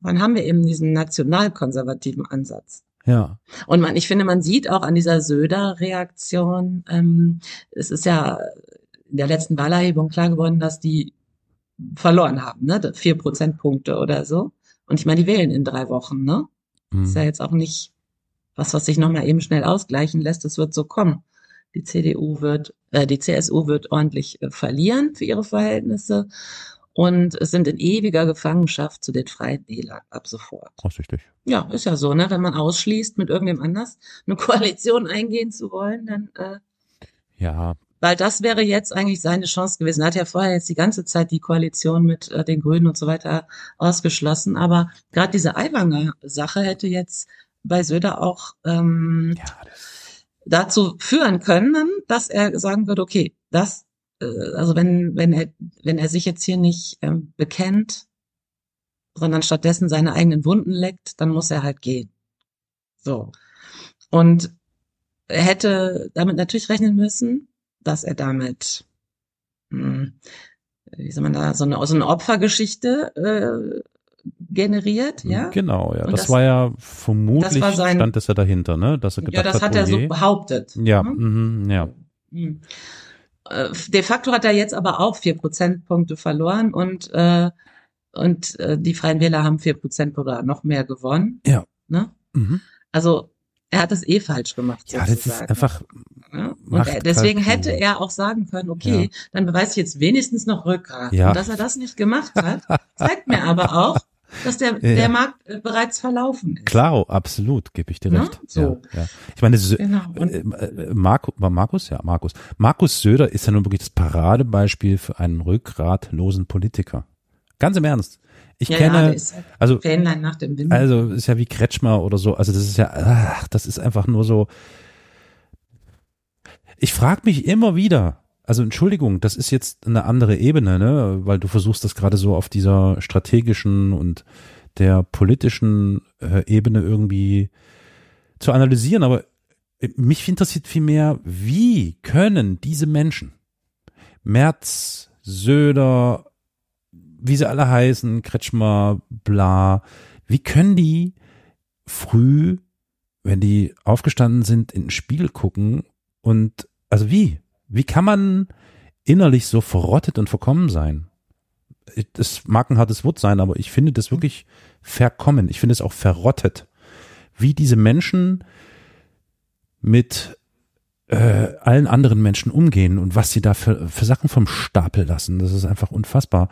wann haben wir eben diesen nationalkonservativen Ansatz? Ja. Und man, ich finde, man sieht auch an dieser Söder-Reaktion, ähm, es ist ja in der letzten Wahlerhebung klar geworden, dass die verloren haben, ne? Vier Prozentpunkte oder so. Und ich meine, die wählen in drei Wochen, ne? Mhm. Ist ja jetzt auch nicht was, was sich nochmal eben schnell ausgleichen lässt. Es wird so kommen. Die CDU wird, äh, die CSU wird ordentlich äh, verlieren für ihre Verhältnisse und es sind in ewiger Gefangenschaft zu den Freien Wählern ab sofort. Vorsichtig. Ja, ist ja so, ne? Wenn man ausschließt, mit irgendjemand anders eine Koalition eingehen zu wollen, dann äh, ja, weil das wäre jetzt eigentlich seine Chance gewesen. Er hat ja vorher jetzt die ganze Zeit die Koalition mit äh, den Grünen und so weiter ausgeschlossen. Aber gerade diese Aiwanger Sache hätte jetzt bei Söder auch ähm, ja, dazu führen können, dass er sagen würde, okay, das, äh, also wenn, wenn er, wenn er sich jetzt hier nicht ähm, bekennt, sondern stattdessen seine eigenen Wunden leckt, dann muss er halt gehen. So. Und er hätte damit natürlich rechnen müssen, dass er damit, hm, wie soll man da, so eine, so eine Opfergeschichte äh, generiert, ja? Genau, ja. Das, das, war ja vermutlich, das war sein, stand das ja dahinter, ne? Dass er gedacht ja, das hat, er so behauptet. Ja, ne? mhm, ja. Mhm. Äh, de facto hat er jetzt aber auch vier Prozentpunkte verloren und äh, und äh, die Freien Wähler haben vier Prozent oder noch mehr gewonnen. Ja. Ne? Mhm. Also er hat es eh falsch gemacht. Ja, sozusagen. das ist einfach. Ja? Und er, deswegen hätte er auch sagen können, okay, ja. dann beweise ich jetzt wenigstens noch Rückgrat. Ja. Und dass er das nicht gemacht hat, zeigt mir aber auch, dass der, ja. der Markt äh, bereits verlaufen ist. Klar, absolut, gebe ich dir recht. Ja, so. ja, ja. Ich meine, genau. äh, äh Markus, Markus, ja, Markus. Markus Söder ist ja nun wirklich das Paradebeispiel für einen rückgratlosen Politiker. Ganz im Ernst. Ich ja, kenne, ja, ist halt also, Fähnlein nach dem Wind. Also, ist ja wie Kretschmer oder so. Also, das ist ja, ach, das ist einfach nur so. Ich frage mich immer wieder, also Entschuldigung, das ist jetzt eine andere Ebene, ne, weil du versuchst das gerade so auf dieser strategischen und der politischen äh, Ebene irgendwie zu analysieren, aber mich interessiert viel mehr, wie können diese Menschen, Merz, Söder, wie sie alle heißen, Kretschmer, bla, wie können die früh, wenn die aufgestanden sind, in den Spiegel gucken und, also wie? Wie kann man innerlich so verrottet und verkommen sein? Das mag ein hartes Wort sein, aber ich finde das wirklich verkommen. Ich finde es auch verrottet. Wie diese Menschen mit äh, allen anderen Menschen umgehen und was sie da für, für Sachen vom Stapel lassen. Das ist einfach unfassbar.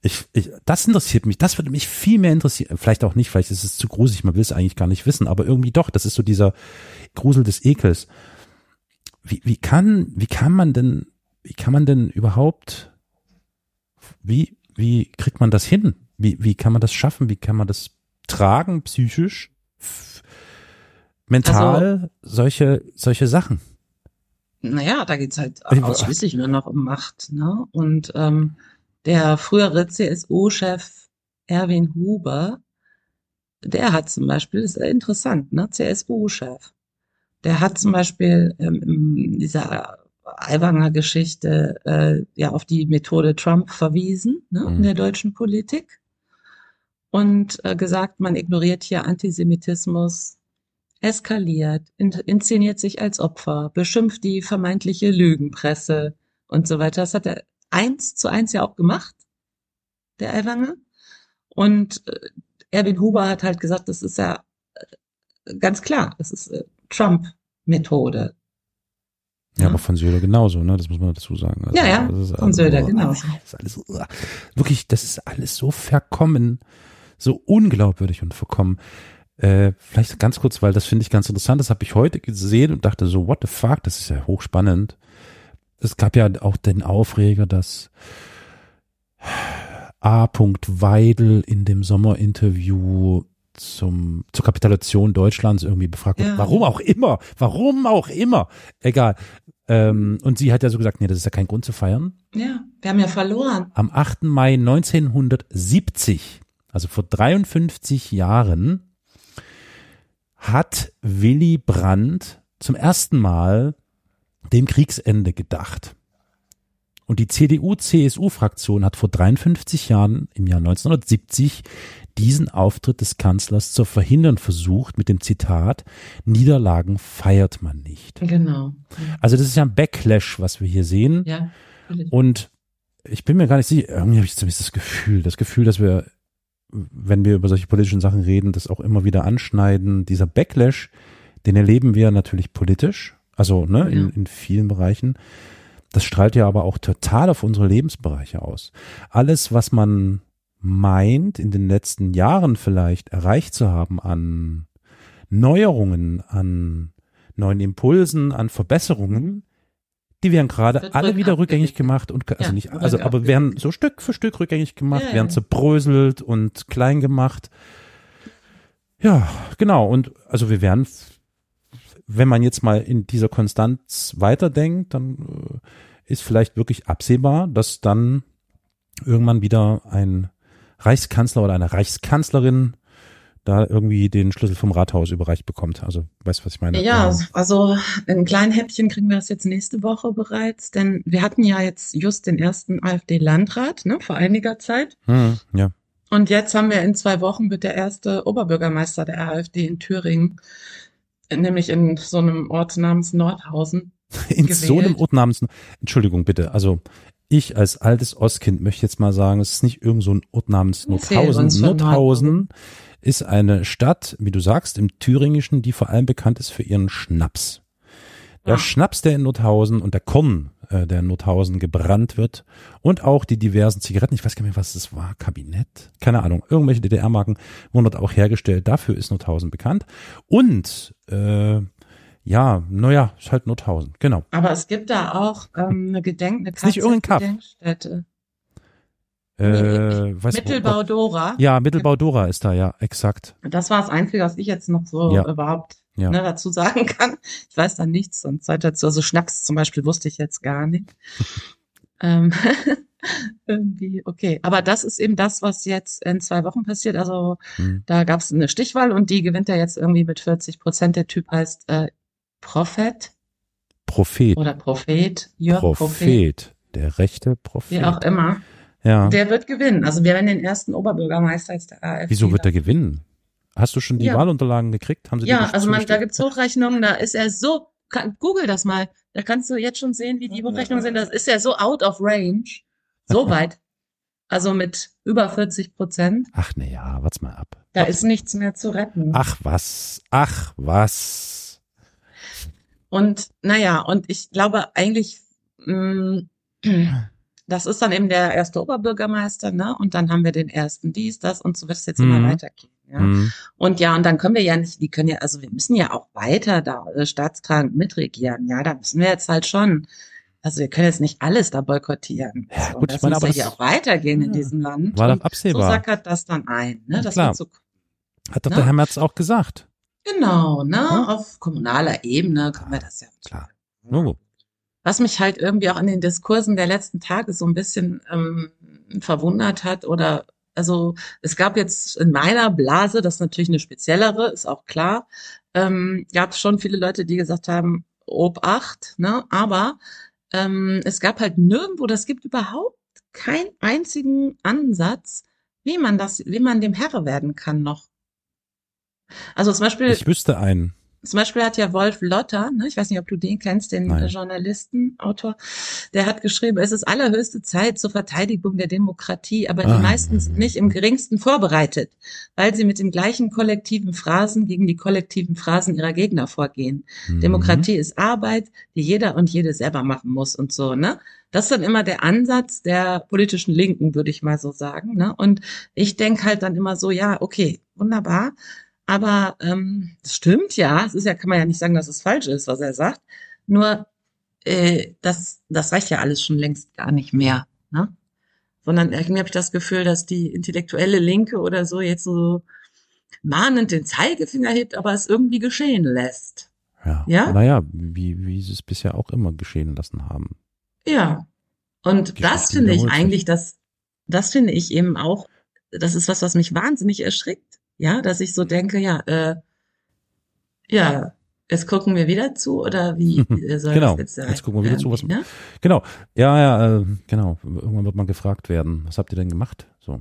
Ich, ich, das interessiert mich, das würde mich viel mehr interessieren. Vielleicht auch nicht, vielleicht ist es zu gruselig, man will es eigentlich gar nicht wissen, aber irgendwie doch, das ist so dieser Grusel des Ekels. Wie, wie kann, wie kann man denn, wie kann man denn überhaupt, wie, wie kriegt man das hin? Wie, wie kann man das schaffen? Wie kann man das tragen, psychisch, mental, also, solche, solche Sachen? Naja, da geht's halt ausschließlich nur noch um Macht, ne? Und ähm, der frühere CSU-Chef Erwin Huber, der hat zum Beispiel, ist interessant, ne, CSU-Chef, der hat zum Beispiel ähm, in dieser Aiwanger Geschichte äh, ja auf die Methode Trump verwiesen ne, mhm. in der deutschen Politik und äh, gesagt, man ignoriert hier Antisemitismus eskaliert, in, inszeniert sich als Opfer, beschimpft die vermeintliche Lügenpresse und so weiter. Das hat er eins zu eins ja auch gemacht, der Aiwanger. Und äh, Erwin Huber hat halt gesagt, das ist ja äh, ganz klar, das ist äh, Trump-Methode. Ja, ja, aber von Söder genauso, ne? Das muss man dazu sagen. Also, ja, ja, von Söder genauso. Das ist alles, wirklich, das ist alles so verkommen, so unglaubwürdig und verkommen. Äh, vielleicht ganz kurz, weil das finde ich ganz interessant. Das habe ich heute gesehen und dachte so, what the fuck, das ist ja hochspannend. Es gab ja auch den Aufreger, dass A. Weidel in dem Sommerinterview zum, zur Kapitulation Deutschlands irgendwie befragt ja. Warum auch immer, warum auch immer, egal. Ähm, und sie hat ja so gesagt, nee, das ist ja kein Grund zu feiern. Ja, wir haben ja verloren. Am 8. Mai 1970, also vor 53 Jahren, hat Willy Brandt zum ersten Mal dem Kriegsende gedacht. Und die CDU-CSU-Fraktion hat vor 53 Jahren, im Jahr 1970, diesen Auftritt des Kanzlers zu verhindern versucht mit dem Zitat, Niederlagen feiert man nicht. Genau. Also das ist ja ein Backlash, was wir hier sehen. Ja. Und ich bin mir gar nicht sicher, irgendwie habe ich zumindest das Gefühl, das Gefühl, dass wir, wenn wir über solche politischen Sachen reden, das auch immer wieder anschneiden. Dieser Backlash, den erleben wir natürlich politisch, also ne, in, in vielen Bereichen. Das strahlt ja aber auch total auf unsere Lebensbereiche aus. Alles, was man meint, in den letzten Jahren vielleicht erreicht zu haben an Neuerungen, an neuen Impulsen, an Verbesserungen, die werden gerade alle wieder rückgängig gemacht und also ja, nicht, also aber werden so Stück für Stück rückgängig gemacht, ja, werden zerbröselt und klein gemacht. Ja, genau. Und also wir werden, wenn man jetzt mal in dieser Konstanz weiterdenkt, dann äh, ist vielleicht wirklich absehbar, dass dann irgendwann wieder ein Reichskanzler oder eine Reichskanzlerin da irgendwie den Schlüssel vom Rathaus überreicht bekommt. Also, weißt du, was ich meine? Ja, also in kleinen Häppchen kriegen wir das jetzt nächste Woche bereits, denn wir hatten ja jetzt just den ersten AfD-Landrat, ne, vor einiger Zeit. Hm, ja. Und jetzt haben wir in zwei Wochen wird der erste Oberbürgermeister der AfD in Thüringen, nämlich in so einem Ort namens Nordhausen. In gewählt. so einem Ort namens, Entschuldigung bitte, also ich als altes Ostkind möchte jetzt mal sagen, es ist nicht irgend so ein Ort namens Nordhausen. Nordhausen ist eine Stadt, wie du sagst, im Thüringischen, die vor allem bekannt ist für ihren Schnaps. Der ja. Schnaps, der in Nordhausen und der Korn, äh, der in Nordhausen gebrannt wird und auch die diversen Zigaretten, ich weiß gar nicht mehr, was das war, Kabinett, keine Ahnung, irgendwelche DDR-Marken wurden dort auch hergestellt. Dafür ist Nordhausen bekannt. Und äh, ja, naja, ist halt Nothausen, genau. Aber es gibt da auch ähm, eine Gedenk, eine nicht irgendein Gedenkstätte. Äh, weiß Mittelbau Dora. Ja, Mittelbau Dora ist da, ja, exakt. Das war das Einzige, was ich jetzt noch so ja. überhaupt ja. ne, dazu sagen kann. Ich weiß da nichts und Zeit dazu. Also Schnaps zum Beispiel wusste ich jetzt gar nicht. ähm, irgendwie, okay. Aber das ist eben das, was jetzt in zwei Wochen passiert. Also hm. da gab es eine Stichwahl und die gewinnt er jetzt irgendwie mit 40 Prozent. Der Typ heißt äh, Prophet. Prophet. Oder Prophet. Jörg Prophet. Prophet. Der rechte Prophet. Wie auch immer. Ja. Der wird gewinnen. Also wir werden den ersten Oberbürgermeister jetzt der AfD. Wieso wird er gewinnen? Hast du schon die ja. Wahlunterlagen gekriegt? Haben Sie ja, also man, da gibt's Hochrechnungen, da ist er so, kann, google das mal, da kannst du jetzt schon sehen, wie die Hochrechnungen sind. Das ist ja so out of range. So weit. Also mit über 40 Prozent. Ach ne, ja, warte mal ab. Da ist nichts mehr zu retten. Ach was, ach was. Und naja, und ich glaube eigentlich, mh, mm, das ist dann eben der erste Oberbürgermeister, ne? Und dann haben wir den ersten dies, das und so wird es jetzt mhm. immer weitergehen. Ja? Mhm. Und ja, und dann können wir ja nicht, die können ja, also wir müssen ja auch weiter da äh, staatstragend mitregieren, ja, da müssen wir jetzt halt schon. Also wir können jetzt nicht alles da boykottieren. Ja, so, gut, das ich meine, muss aber ja auch weitergehen ja, in diesem Land. War doch absehbar. So sackert das dann ein. Ne? Das klar. So, Hat doch ne? der Herr Merz auch gesagt. Genau, ne? Ja. Auf kommunaler Ebene können wir das ja. Klar. No. Was mich halt irgendwie auch an den Diskursen der letzten Tage so ein bisschen ähm, verwundert hat oder also es gab jetzt in meiner Blase, das ist natürlich eine speziellere, ist auch klar, ähm, gab es schon viele Leute, die gesagt haben, Obacht, ne? Aber ähm, es gab halt nirgendwo, das gibt überhaupt keinen einzigen Ansatz, wie man das, wie man dem Herr werden kann noch. Also zum Beispiel. Ich wüsste einen. Zum Beispiel hat ja Wolf Lotter, ne, ich weiß nicht, ob du den kennst, den Nein. Journalisten, Autor, der hat geschrieben, es ist allerhöchste Zeit zur Verteidigung der Demokratie, aber die ah, meistens nicht im geringsten vorbereitet, weil sie mit den gleichen kollektiven Phrasen gegen die kollektiven Phrasen ihrer Gegner vorgehen. Mhm. Demokratie ist Arbeit, die jeder und jede selber machen muss und so, ne? Das ist dann immer der Ansatz der politischen Linken, würde ich mal so sagen. Ne? Und ich denke halt dann immer so, ja, okay, wunderbar. Aber ähm, das stimmt ja. Es ist ja, kann man ja nicht sagen, dass es falsch ist, was er sagt. Nur äh, das, das reicht ja alles schon längst gar nicht mehr. Ne? Sondern irgendwie habe ich das Gefühl, dass die intellektuelle Linke oder so jetzt so mahnend den Zeigefinger hebt, aber es irgendwie geschehen lässt. Ja. ja? Naja, wie, wie sie es bisher auch immer geschehen lassen haben. Ja. Und das finde ich eigentlich, das, das finde ich eben auch, das ist was, was mich wahnsinnig erschrickt. Ja, dass ich so denke, ja, äh, ja, jetzt gucken wir wieder zu oder wie soll genau. das jetzt sein? Jetzt gucken wir wieder zu, was ne? Genau. Ja, ja, äh, genau. Irgendwann wird man gefragt werden, was habt ihr denn gemacht? So.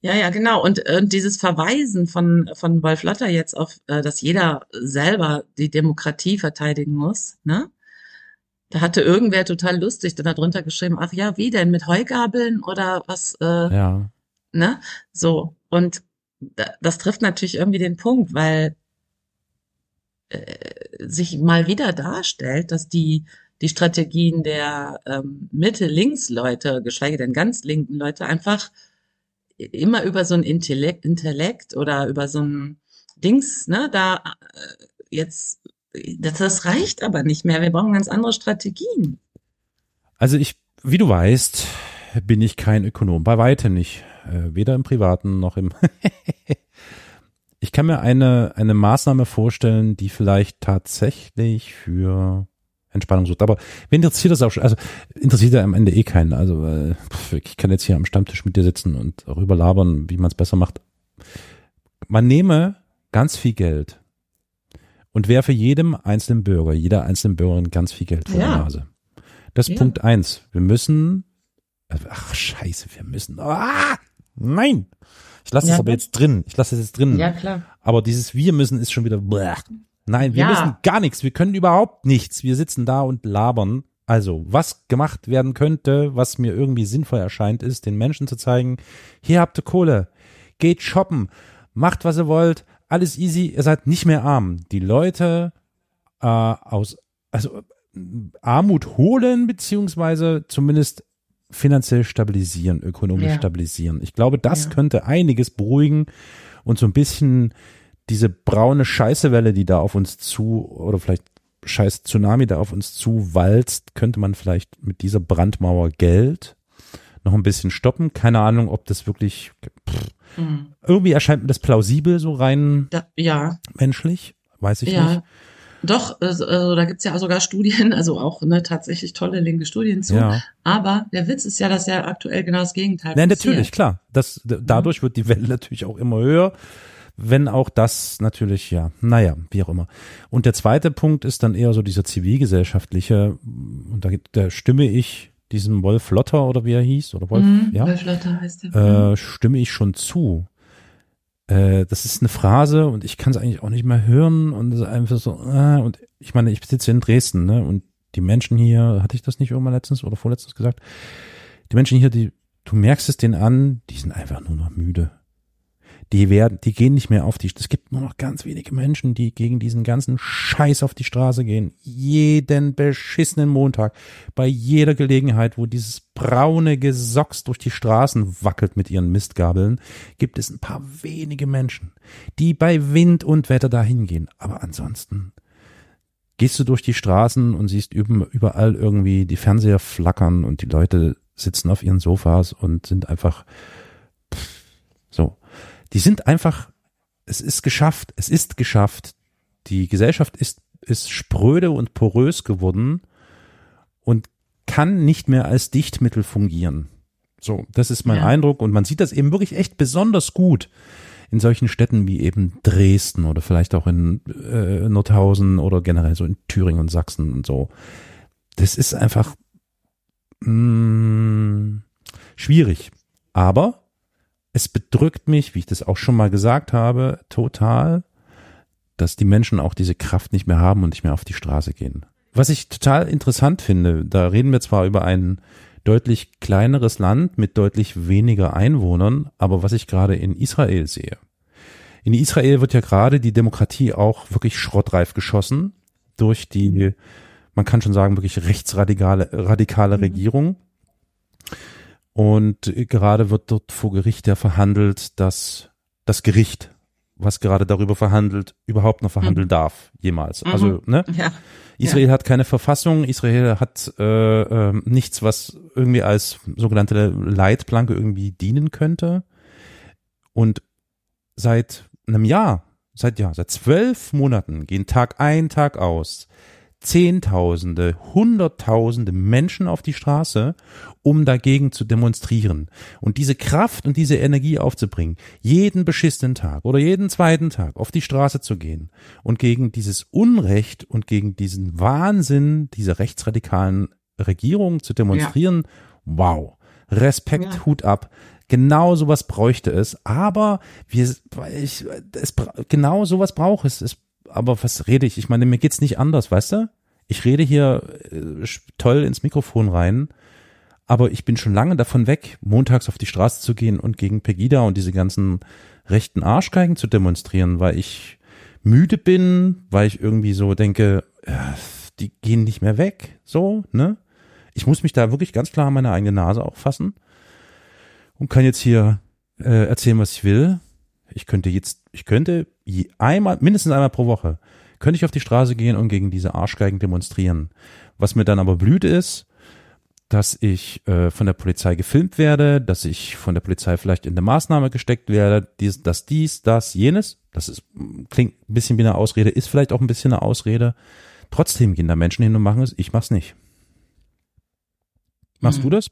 Ja, ja, genau. Und, und dieses Verweisen von, von Wolf Lotter jetzt auf, äh, dass jeder selber die Demokratie verteidigen muss, ne? Da hatte irgendwer total lustig dann darunter geschrieben, ach ja, wie denn, mit Heugabeln oder was, äh, ja. ne? So. Und das trifft natürlich irgendwie den Punkt, weil äh, sich mal wieder darstellt, dass die die Strategien der ähm, Mitte-Links-Leute, geschweige denn ganz linken Leute, einfach immer über so ein Intellekt, Intellekt oder über so ein Dings, ne, da äh, jetzt, das, das reicht aber nicht mehr. Wir brauchen ganz andere Strategien. Also ich, wie du weißt, bin ich kein Ökonom, bei weitem nicht. Äh, weder im Privaten noch im. ich kann mir eine, eine Maßnahme vorstellen, die vielleicht tatsächlich für Entspannung sucht. Aber wen interessiert das auch schon? Also interessiert ja am Ende eh keinen. Also äh, ich kann jetzt hier am Stammtisch mit dir sitzen und darüber labern, wie man es besser macht. Man nehme ganz viel Geld und werfe jedem einzelnen Bürger, jeder einzelnen Bürgerin ganz viel Geld vor ja. die Nase. Das ist ja. Punkt eins. Wir müssen, ach scheiße, wir müssen, ah, Nein. Ich lasse ja, es aber jetzt drin. Ich lasse es jetzt drin. Ja, klar. Aber dieses Wir müssen ist schon wieder. Bleh. Nein, wir ja. müssen gar nichts. Wir können überhaupt nichts. Wir sitzen da und labern. Also, was gemacht werden könnte, was mir irgendwie sinnvoll erscheint, ist, den Menschen zu zeigen, hier habt ihr Kohle, geht shoppen, macht, was ihr wollt, alles easy, ihr seid nicht mehr arm. Die Leute äh, aus, also Armut holen, beziehungsweise zumindest finanziell stabilisieren, ökonomisch ja. stabilisieren. Ich glaube, das ja. könnte einiges beruhigen und so ein bisschen diese braune Scheißewelle, die da auf uns zu oder vielleicht scheiß Tsunami da auf uns zu walzt, könnte man vielleicht mit dieser Brandmauer Geld noch ein bisschen stoppen. Keine Ahnung, ob das wirklich pff, mhm. irgendwie erscheint mir das plausibel so rein da, ja. menschlich, weiß ich ja. nicht. Doch, also, also da gibt's ja sogar Studien, also auch ne, tatsächlich tolle linke Studien zu. Ja. Aber der Witz ist ja, dass ja aktuell genau das Gegenteil Nein, passiert. natürlich, klar. Das, dadurch wird die Welle natürlich auch immer höher. Wenn auch das natürlich, ja, naja, wie auch immer. Und der zweite Punkt ist dann eher so dieser zivilgesellschaftliche, und da, da stimme ich diesem Wolf Lotter oder wie er hieß, oder Wolf, mhm, ja, Wolf Lotter heißt der. Äh, stimme ich schon zu. Äh, das ist eine Phrase und ich kann es eigentlich auch nicht mehr hören und es ist einfach so, äh, und ich meine, ich sitze in Dresden, ne, und die Menschen hier, hatte ich das nicht irgendwann letztens oder vorletztens gesagt? Die Menschen hier, die, du merkst es denen an, die sind einfach nur noch müde die werden, die gehen nicht mehr auf die, es gibt nur noch ganz wenige Menschen, die gegen diesen ganzen Scheiß auf die Straße gehen. Jeden beschissenen Montag, bei jeder Gelegenheit, wo dieses braune Gesocks durch die Straßen wackelt mit ihren Mistgabeln, gibt es ein paar wenige Menschen, die bei Wind und Wetter dahin gehen. Aber ansonsten gehst du durch die Straßen und siehst überall irgendwie die Fernseher flackern und die Leute sitzen auf ihren Sofas und sind einfach die sind einfach, es ist geschafft, es ist geschafft. Die Gesellschaft ist, ist spröde und porös geworden und kann nicht mehr als Dichtmittel fungieren. So, das ist mein ja. Eindruck und man sieht das eben wirklich echt besonders gut in solchen Städten wie eben Dresden oder vielleicht auch in äh, Nordhausen oder generell so in Thüringen und Sachsen und so. Das ist einfach mh, mm, schwierig. Aber es bedrückt mich, wie ich das auch schon mal gesagt habe, total, dass die Menschen auch diese Kraft nicht mehr haben und nicht mehr auf die Straße gehen. Was ich total interessant finde, da reden wir zwar über ein deutlich kleineres Land mit deutlich weniger Einwohnern, aber was ich gerade in Israel sehe. In Israel wird ja gerade die Demokratie auch wirklich schrottreif geschossen durch die, man kann schon sagen, wirklich rechtsradikale radikale mhm. Regierung. Und gerade wird dort vor Gericht ja verhandelt, dass das Gericht, was gerade darüber verhandelt, überhaupt noch verhandeln mhm. darf, jemals. Mhm. Also, ne? Ja. Israel ja. hat keine Verfassung, Israel hat äh, äh, nichts, was irgendwie als sogenannte Leitplanke irgendwie dienen könnte. Und seit einem Jahr, seit ja, seit zwölf Monaten gehen Tag ein, Tag aus Zehntausende, Hunderttausende Menschen auf die Straße, um dagegen zu demonstrieren. Und diese Kraft und diese Energie aufzubringen, jeden beschissenen Tag oder jeden zweiten Tag auf die Straße zu gehen und gegen dieses Unrecht und gegen diesen Wahnsinn dieser rechtsradikalen Regierung zu demonstrieren, ja. wow. Respekt, ja. Hut ab. Genau sowas bräuchte es, aber wir, ich, es, genau sowas braucht es. es aber was rede ich? Ich meine, mir geht's nicht anders, weißt du? Ich rede hier äh, toll ins Mikrofon rein, aber ich bin schon lange davon weg, montags auf die Straße zu gehen und gegen Pegida und diese ganzen rechten Arschgeigen zu demonstrieren, weil ich müde bin, weil ich irgendwie so denke, ja, die gehen nicht mehr weg, so, ne? Ich muss mich da wirklich ganz klar an meine eigene Nase auch fassen und kann jetzt hier äh, erzählen, was ich will. Ich könnte jetzt, ich könnte einmal, mindestens einmal pro Woche, könnte ich auf die Straße gehen und gegen diese Arschgeigen demonstrieren. Was mir dann aber blüht ist, dass ich äh, von der Polizei gefilmt werde, dass ich von der Polizei vielleicht in der Maßnahme gesteckt werde, dies, das, dies, das, jenes. Das ist, klingt ein bisschen wie eine Ausrede, ist vielleicht auch ein bisschen eine Ausrede. Trotzdem gehen da Menschen hin und machen es, ich mach's nicht. Machst mhm. du das?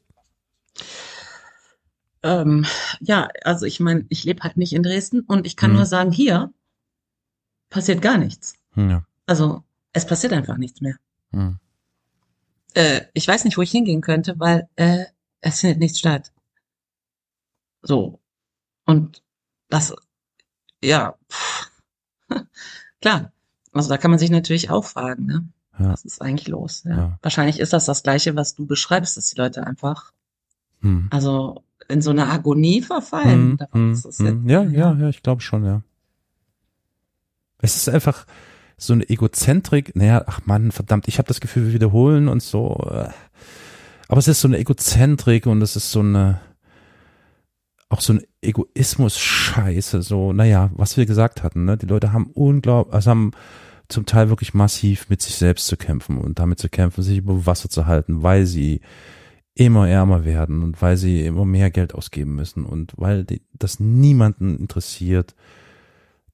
Ähm, ja, also ich meine, ich lebe halt nicht in Dresden und ich kann mhm. nur sagen, hier passiert gar nichts. Ja. Also es passiert einfach nichts mehr. Mhm. Äh, ich weiß nicht, wo ich hingehen könnte, weil äh, es findet nichts statt. So. Und das, ja, pff, klar. Also da kann man sich natürlich auch fragen, ne? Ja. Was ist eigentlich los? Ja. ja. Wahrscheinlich ist das das Gleiche, was du beschreibst, dass die Leute einfach, hm. also in so eine Agonie verfallen. Hm, hm. Ja, ja, ja, ich glaube schon, ja. Es ist einfach so eine Egozentrik. Naja, ach man, verdammt, ich habe das Gefühl, wir wiederholen uns so. Äh. Aber es ist so eine Egozentrik und es ist so eine auch so ein Egoismus-Scheiße, so, naja, was wir gesagt hatten, ne? Die Leute haben unglaublich, also haben zum Teil wirklich massiv mit sich selbst zu kämpfen und damit zu kämpfen, sich über Wasser zu halten, weil sie immer ärmer werden und weil sie immer mehr Geld ausgeben müssen und weil die, das niemanden interessiert.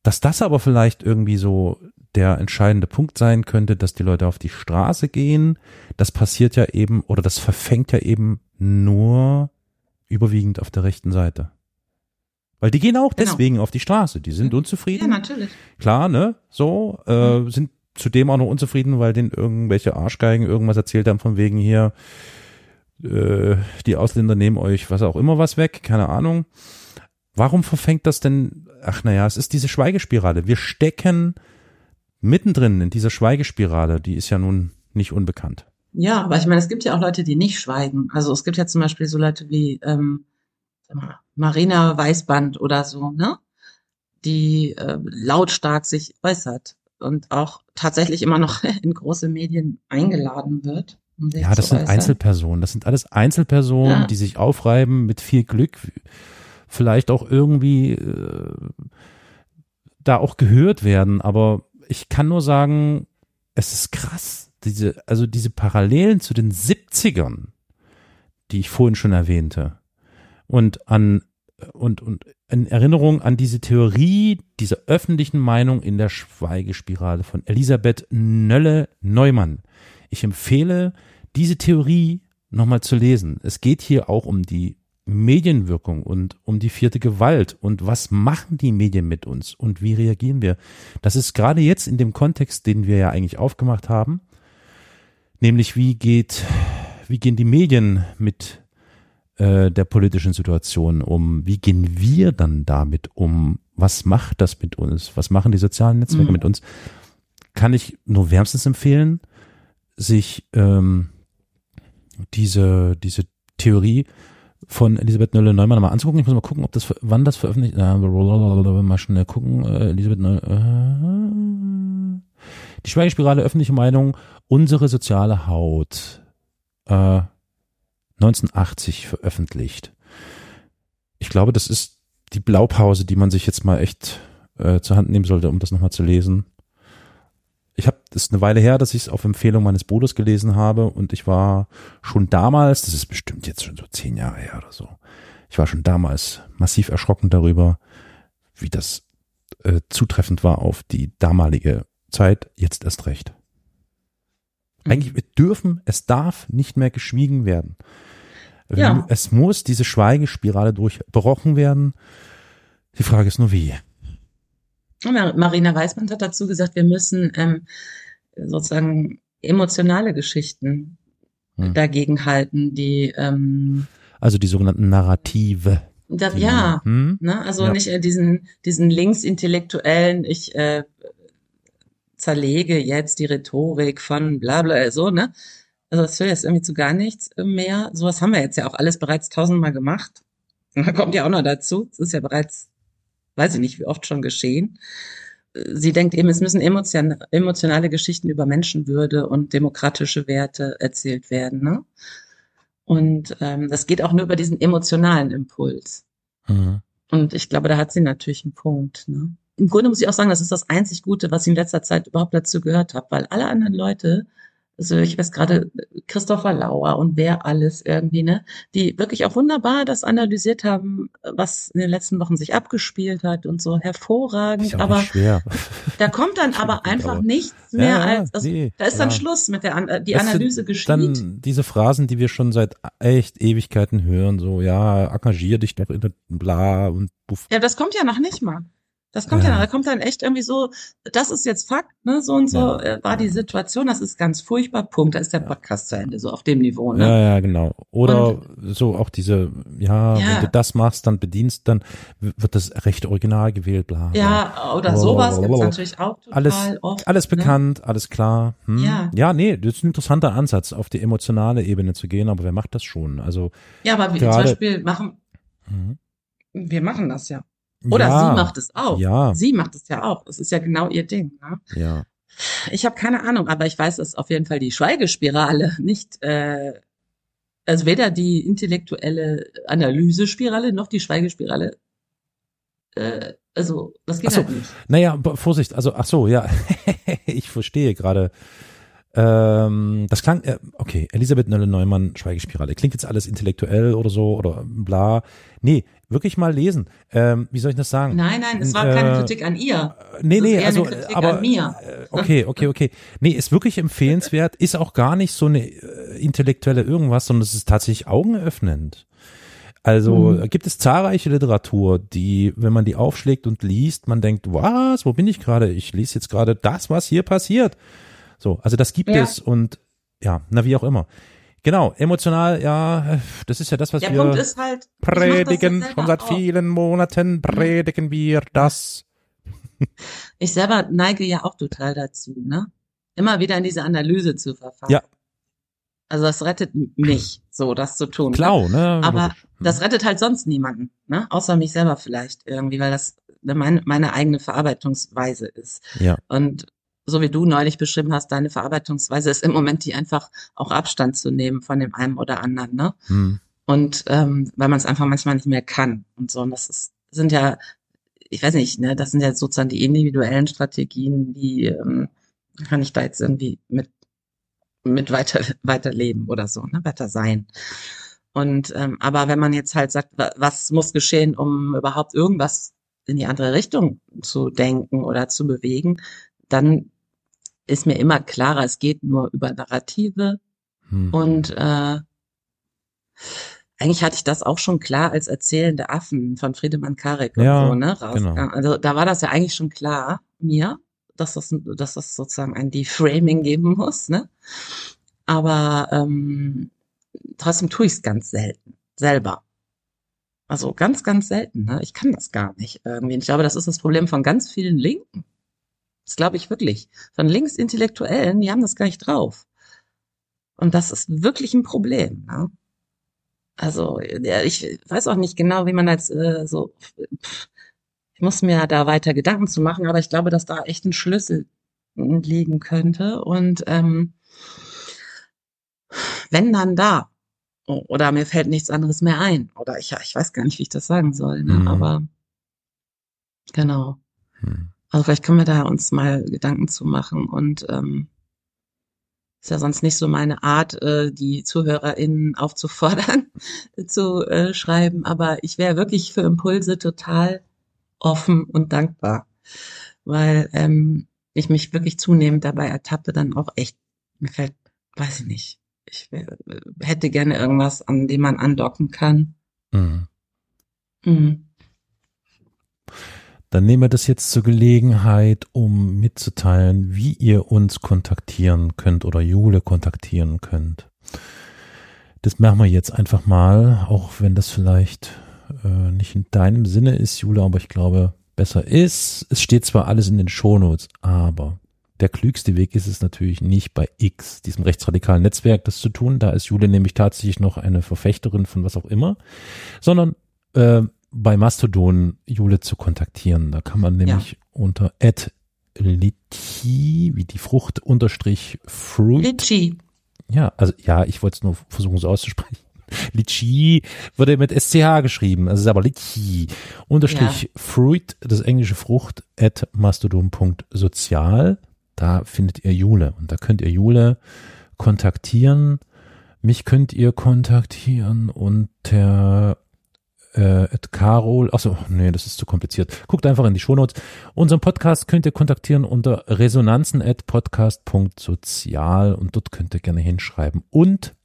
Dass das aber vielleicht irgendwie so der entscheidende Punkt sein könnte, dass die Leute auf die Straße gehen, das passiert ja eben oder das verfängt ja eben nur überwiegend auf der rechten Seite. Weil die gehen auch genau. deswegen auf die Straße. Die sind unzufrieden. Ja, natürlich. Klar, ne? So, äh, mhm. sind zudem auch noch unzufrieden, weil denen irgendwelche Arschgeigen irgendwas erzählt haben von wegen hier, äh, die Ausländer nehmen euch was auch immer was weg, keine Ahnung. Warum verfängt das denn? Ach naja, es ist diese Schweigespirale. Wir stecken mittendrin in dieser Schweigespirale, die ist ja nun nicht unbekannt. Ja, aber ich meine, es gibt ja auch Leute, die nicht schweigen. Also es gibt ja zum Beispiel so Leute wie ähm, Marina Weißband oder so, ne? Die äh, lautstark sich äußert und auch tatsächlich immer noch in große Medien eingeladen wird. Ja, das sind äußern. Einzelpersonen. Das sind alles Einzelpersonen, ja. die sich aufreiben mit viel Glück, vielleicht auch irgendwie äh, da auch gehört werden. Aber ich kann nur sagen, es ist krass, diese, also diese Parallelen zu den 70ern, die ich vorhin schon erwähnte. Und an und, und in Erinnerung an diese Theorie dieser öffentlichen Meinung in der Schweigespirale von Elisabeth Nölle-Neumann. Ich empfehle, diese Theorie nochmal zu lesen. Es geht hier auch um die Medienwirkung und um die vierte Gewalt und was machen die Medien mit uns und wie reagieren wir. Das ist gerade jetzt in dem Kontext, den wir ja eigentlich aufgemacht haben, nämlich wie geht, wie gehen die Medien mit äh, der politischen Situation um? Wie gehen wir dann damit um? Was macht das mit uns? Was machen die sozialen Netzwerke mhm. mit uns? Kann ich nur wärmstens empfehlen, sich ähm, diese, diese Theorie von Elisabeth Nölle-Neumann mal anzugucken. Ich muss mal gucken, ob das, wann das veröffentlicht, äh, mal schnell gucken, äh, Elisabeth Nölle, äh, die Schweigespirale öffentliche Meinung, unsere soziale Haut, äh, 1980 veröffentlicht. Ich glaube, das ist die Blaupause, die man sich jetzt mal echt äh, zur Hand nehmen sollte, um das nochmal zu lesen. Das ist eine Weile her, dass ich es auf Empfehlung meines Bruders gelesen habe und ich war schon damals, das ist bestimmt jetzt schon so zehn Jahre her oder so, ich war schon damals massiv erschrocken darüber, wie das äh, zutreffend war auf die damalige Zeit, jetzt erst recht. Mhm. Eigentlich, wir dürfen, es darf nicht mehr geschwiegen werden. Ja. Es muss diese Schweigespirale durchbrochen werden. Die Frage ist nur wie. Marina Weißmann hat dazu gesagt, wir müssen ähm, sozusagen emotionale Geschichten hm. dagegen halten, die ähm, also die sogenannten Narrative. Das, ja, hm? ne, also ja. nicht äh, diesen diesen linksintellektuellen, ich äh, zerlege jetzt die Rhetorik von bla bla so, ne? Also das führt jetzt irgendwie zu gar nichts mehr. Sowas haben wir jetzt ja auch alles bereits tausendmal gemacht. Und da kommt ja auch noch dazu, es ist ja bereits, weiß ich nicht, wie oft schon geschehen. Sie denkt eben, es müssen emotion emotionale Geschichten über Menschenwürde und demokratische Werte erzählt werden. Ne? Und ähm, das geht auch nur über diesen emotionalen Impuls. Mhm. Und ich glaube, da hat sie natürlich einen Punkt. Ne? Im Grunde muss ich auch sagen, das ist das einzig Gute, was ich in letzter Zeit überhaupt dazu gehört habe, weil alle anderen Leute also ich weiß gerade Christopher Lauer und wer alles irgendwie, ne, die wirklich auch wunderbar das analysiert haben, was in den letzten Wochen sich abgespielt hat und so hervorragend. aber da kommt dann aber einfach nichts mehr ja, als, also nee, da ist dann ja. Schluss mit der die das Analyse geschieht. Dann diese Phrasen, die wir schon seit echt Ewigkeiten hören, so ja, engagier dich doch in der bla und buff. Ja, das kommt ja noch nicht mal. Das kommt ja. ja, da kommt dann echt irgendwie so, das ist jetzt Fakt, ne, so und so ja. Äh, war die Situation, das ist ganz furchtbar, Punkt, da ist der Podcast zu Ende, so auf dem Niveau, ne? Ja, ja, genau. Oder und, so auch diese, ja, ja, wenn du das machst, dann bedienst, dann wird das recht original gewählt, bla. bla. Ja, oder sowas gibt's natürlich auch total alles, oft. Alles ne? bekannt, ne? alles klar. Hm. Ja. ja, nee, das ist ein interessanter Ansatz, auf die emotionale Ebene zu gehen, aber wer macht das schon? Also. Ja, aber wir zum Beispiel machen, mhm. wir machen das ja. Oder ja, sie macht es auch. Ja. Sie macht es ja auch. Es ist ja genau ihr Ding. Ne? Ja. Ich habe keine Ahnung, aber ich weiß, dass auf jeden Fall die Schweigespirale nicht, äh, also weder die intellektuelle Analysespirale noch die Schweigespirale. Äh, also das geht so, halt nicht. Naja, Vorsicht. Also ach so, ja, ich verstehe gerade. Ähm, das klang, äh, okay, Elisabeth Nölle-Neumann, Schweigespirale. Klingt jetzt alles intellektuell oder so oder bla. Nee, wirklich mal lesen. Ähm, wie soll ich das sagen? Nein, nein, es war äh, keine Kritik an ihr. Nee, nee, also aber mir. Äh, okay, okay, okay. Nee, ist wirklich empfehlenswert, ist auch gar nicht so eine äh, intellektuelle irgendwas, sondern es ist tatsächlich augenöffnend. Also mhm. gibt es zahlreiche Literatur, die, wenn man die aufschlägt und liest, man denkt, was, wo bin ich gerade? Ich lese jetzt gerade das, was hier passiert. So, also das gibt ja. es und ja, na wie auch immer. Genau, emotional, ja, das ist ja das, was Der wir Punkt ist halt, predigen. Schon seit auch. vielen Monaten predigen wir das. Ich selber neige ja auch total dazu, ne? Immer wieder in diese Analyse zu verfahren. Ja. Also das rettet mich, so das zu tun. Klar, ne? Aber Logisch. das rettet halt sonst niemanden, ne? Außer mich selber vielleicht irgendwie, weil das meine, meine eigene Verarbeitungsweise ist. Ja. Und so wie du neulich beschrieben hast, deine Verarbeitungsweise ist im Moment die einfach auch Abstand zu nehmen von dem einen oder anderen, ne? Hm. Und ähm, weil man es einfach manchmal nicht mehr kann und so. Und das ist, sind ja, ich weiß nicht, ne, das sind ja sozusagen die individuellen Strategien, die ähm, kann ich da jetzt irgendwie mit mit weiter weiterleben oder so, ne, weiter sein. Und ähm, aber wenn man jetzt halt sagt, was muss geschehen, um überhaupt irgendwas in die andere Richtung zu denken oder zu bewegen, dann ist mir immer klarer, es geht nur über Narrative. Hm. Und äh, eigentlich hatte ich das auch schon klar als erzählende Affen von Friedemann Karik ja, und so, ne? Raus. Genau. Also da war das ja eigentlich schon klar, mir, dass das, dass das sozusagen ein Deframing geben muss, ne? Aber ähm, trotzdem tue ich es ganz selten. selber. Also ganz, ganz selten. Ne? Ich kann das gar nicht irgendwie. Ich glaube, das ist das Problem von ganz vielen Linken. Das glaube ich wirklich. Von Linksintellektuellen, die haben das gar nicht drauf. Und das ist wirklich ein Problem. Ne? Also ja, ich weiß auch nicht genau, wie man jetzt äh, so. Pff, ich muss mir da weiter Gedanken zu machen, aber ich glaube, dass da echt ein Schlüssel liegen könnte. Und ähm, wenn dann da. Oder mir fällt nichts anderes mehr ein. Oder ich, ich weiß gar nicht, wie ich das sagen soll. Ne? Mhm. Aber genau. Mhm. Also vielleicht können wir da uns mal Gedanken zu machen. Und ähm, ist ja sonst nicht so meine Art, äh, die ZuhörerInnen aufzufordern, zu äh, schreiben. Aber ich wäre wirklich für Impulse total offen und dankbar. Weil ähm, ich mich wirklich zunehmend dabei ertappte, dann auch echt, mir fällt, weiß ich nicht, ich hätte gerne irgendwas, an dem man andocken kann. Mhm. Mhm. Dann nehmen wir das jetzt zur Gelegenheit, um mitzuteilen, wie ihr uns kontaktieren könnt oder Jule kontaktieren könnt. Das machen wir jetzt einfach mal, auch wenn das vielleicht äh, nicht in deinem Sinne ist, Jule, aber ich glaube, besser ist. Es steht zwar alles in den Shownotes, aber der klügste Weg ist es natürlich nicht bei X, diesem rechtsradikalen Netzwerk, das zu tun. Da ist Jule nämlich tatsächlich noch eine Verfechterin von was auch immer, sondern äh, bei Mastodon Jule zu kontaktieren. Da kann man nämlich ja. unter litchi, wie die Frucht unterstrich fruit. Litchi. Ja, also ja, ich wollte es nur versuchen so auszusprechen. Litchi wurde mit SCH geschrieben, also es ist aber Litchi. Unterstrich ja. Fruit, das englische Frucht, at mastodon.sozial. Da findet ihr Jule und da könnt ihr Jule kontaktieren. Mich könnt ihr kontaktieren unter äh, at Carol, achso, nee, das ist zu kompliziert. Guckt einfach in die Shownotes. Unseren Podcast könnt ihr kontaktieren unter resonanzen at podcast.sozial und dort könnt ihr gerne hinschreiben. Und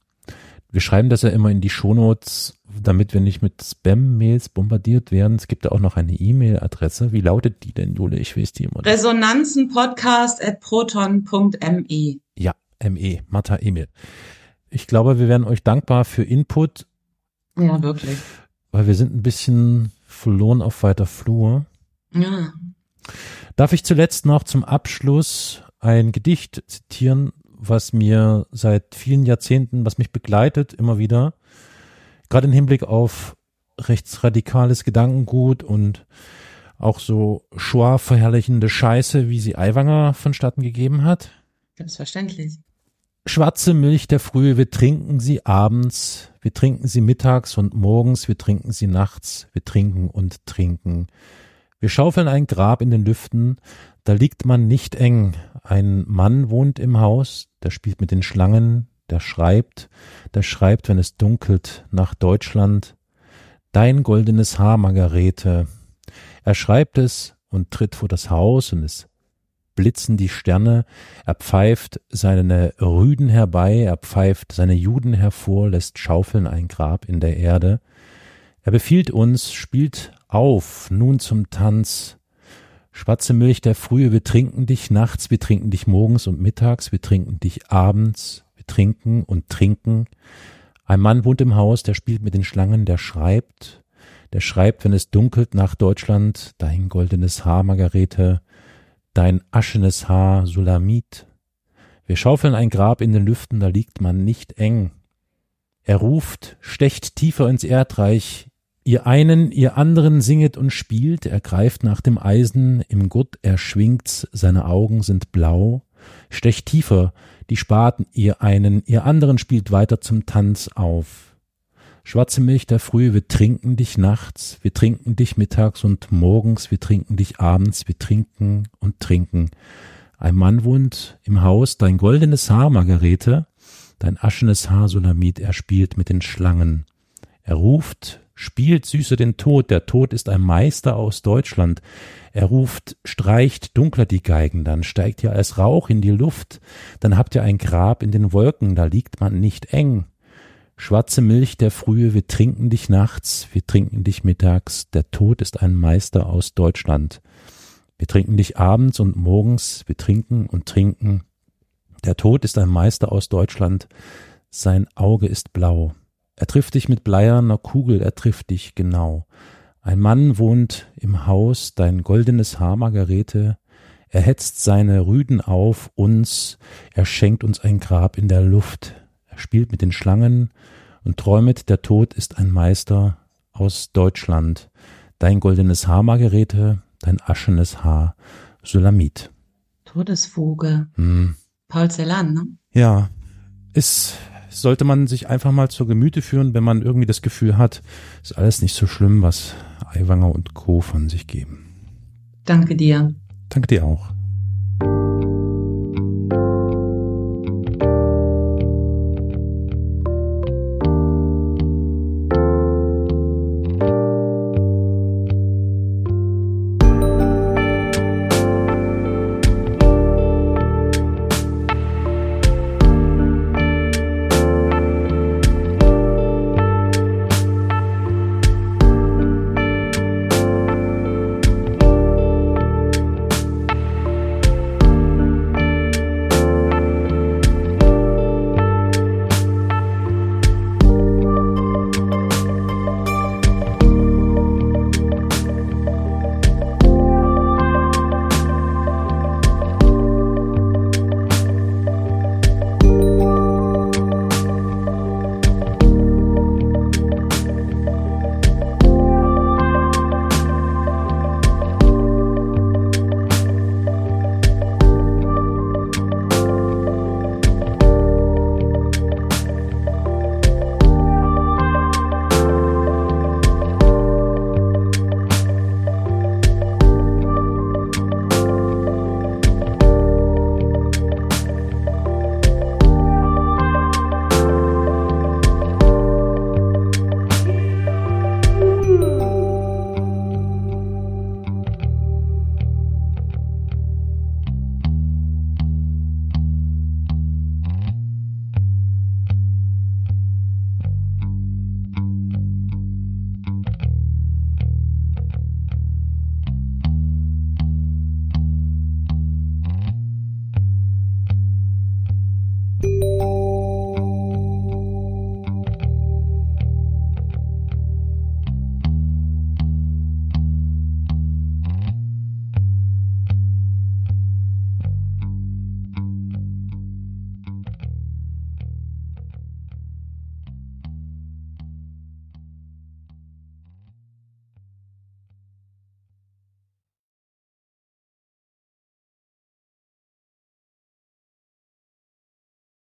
wir schreiben das ja immer in die Shownotes, damit wir nicht mit Spam-Mails bombardiert werden. Es gibt da auch noch eine E-Mail-Adresse. Wie lautet die denn, Jule? Ich weiß die immer. Resonanzenpodcast at proton.me. Ja, ME, Martha Emil. Ich glaube, wir werden euch dankbar für Input. Ja, wirklich. Weil wir sind ein bisschen verloren auf weiter Flur. Ja. Darf ich zuletzt noch zum Abschluss ein Gedicht zitieren, was mir seit vielen Jahrzehnten, was mich begleitet, immer wieder, gerade im Hinblick auf rechtsradikales Gedankengut und auch so Shoah-verherrlichende Scheiße, wie sie Aiwanger vonstatten gegeben hat. Selbstverständlich. Schwarze Milch der Frühe, wir trinken sie abends, wir trinken sie mittags und morgens, wir trinken sie nachts, wir trinken und trinken. Wir schaufeln ein Grab in den Lüften, da liegt man nicht eng. Ein Mann wohnt im Haus, der spielt mit den Schlangen, der schreibt, der schreibt, wenn es dunkelt, nach Deutschland. Dein goldenes Haar, Margarete. Er schreibt es und tritt vor das Haus und es blitzen die Sterne, er pfeift seine Rüden herbei, er pfeift seine Juden hervor, lässt schaufeln ein Grab in der Erde. Er befiehlt uns, spielt auf, nun zum Tanz. Schwarze Milch der Frühe, wir trinken dich nachts, wir trinken dich morgens und mittags, wir trinken dich abends, wir trinken und trinken. Ein Mann wohnt im Haus, der spielt mit den Schlangen, der schreibt, der schreibt, wenn es dunkelt nach Deutschland, dein goldenes Haar, Margarete, dein aschenes Haar, Sulamit. Wir schaufeln ein Grab in den Lüften, da liegt man nicht eng. Er ruft, stecht tiefer ins Erdreich, Ihr einen, ihr anderen singet und spielt, er greift nach dem Eisen, im Gurt er schwingt's, seine Augen sind blau, stecht tiefer, die Spaten, ihr einen, ihr anderen spielt weiter zum Tanz auf. Schwarze Milch der Frühe, wir trinken dich nachts, wir trinken dich mittags und morgens, wir trinken dich abends, wir trinken und trinken. Ein Mann wohnt im Haus, dein goldenes Haar, Margarete, dein aschenes Haar, Solamit, er spielt mit den Schlangen. Er ruft, spielt süßer den Tod, der Tod ist ein Meister aus Deutschland. Er ruft, streicht dunkler die Geigen, dann steigt ihr als Rauch in die Luft, dann habt ihr ein Grab in den Wolken, da liegt man nicht eng. Schwarze Milch der Frühe, wir trinken dich nachts, wir trinken dich mittags, der Tod ist ein Meister aus Deutschland. Wir trinken dich abends und morgens, wir trinken und trinken. Der Tod ist ein Meister aus Deutschland, sein Auge ist blau. Er trifft dich mit bleierner Kugel, er trifft dich genau. Ein Mann wohnt im Haus, dein goldenes Haar, Margarete. Er hetzt seine Rüden auf uns, er schenkt uns ein Grab in der Luft. Spielt mit den Schlangen und träumet, der Tod ist ein Meister aus Deutschland. Dein goldenes Haar, Margarete, dein aschenes Haar, Sulamit. Todesfuge. Hm. Paul Celan, ne? Ja. Ist, sollte man sich einfach mal zur Gemüte führen, wenn man irgendwie das Gefühl hat, ist alles nicht so schlimm, was Aiwanger und Co. von sich geben. Danke dir. Danke dir auch.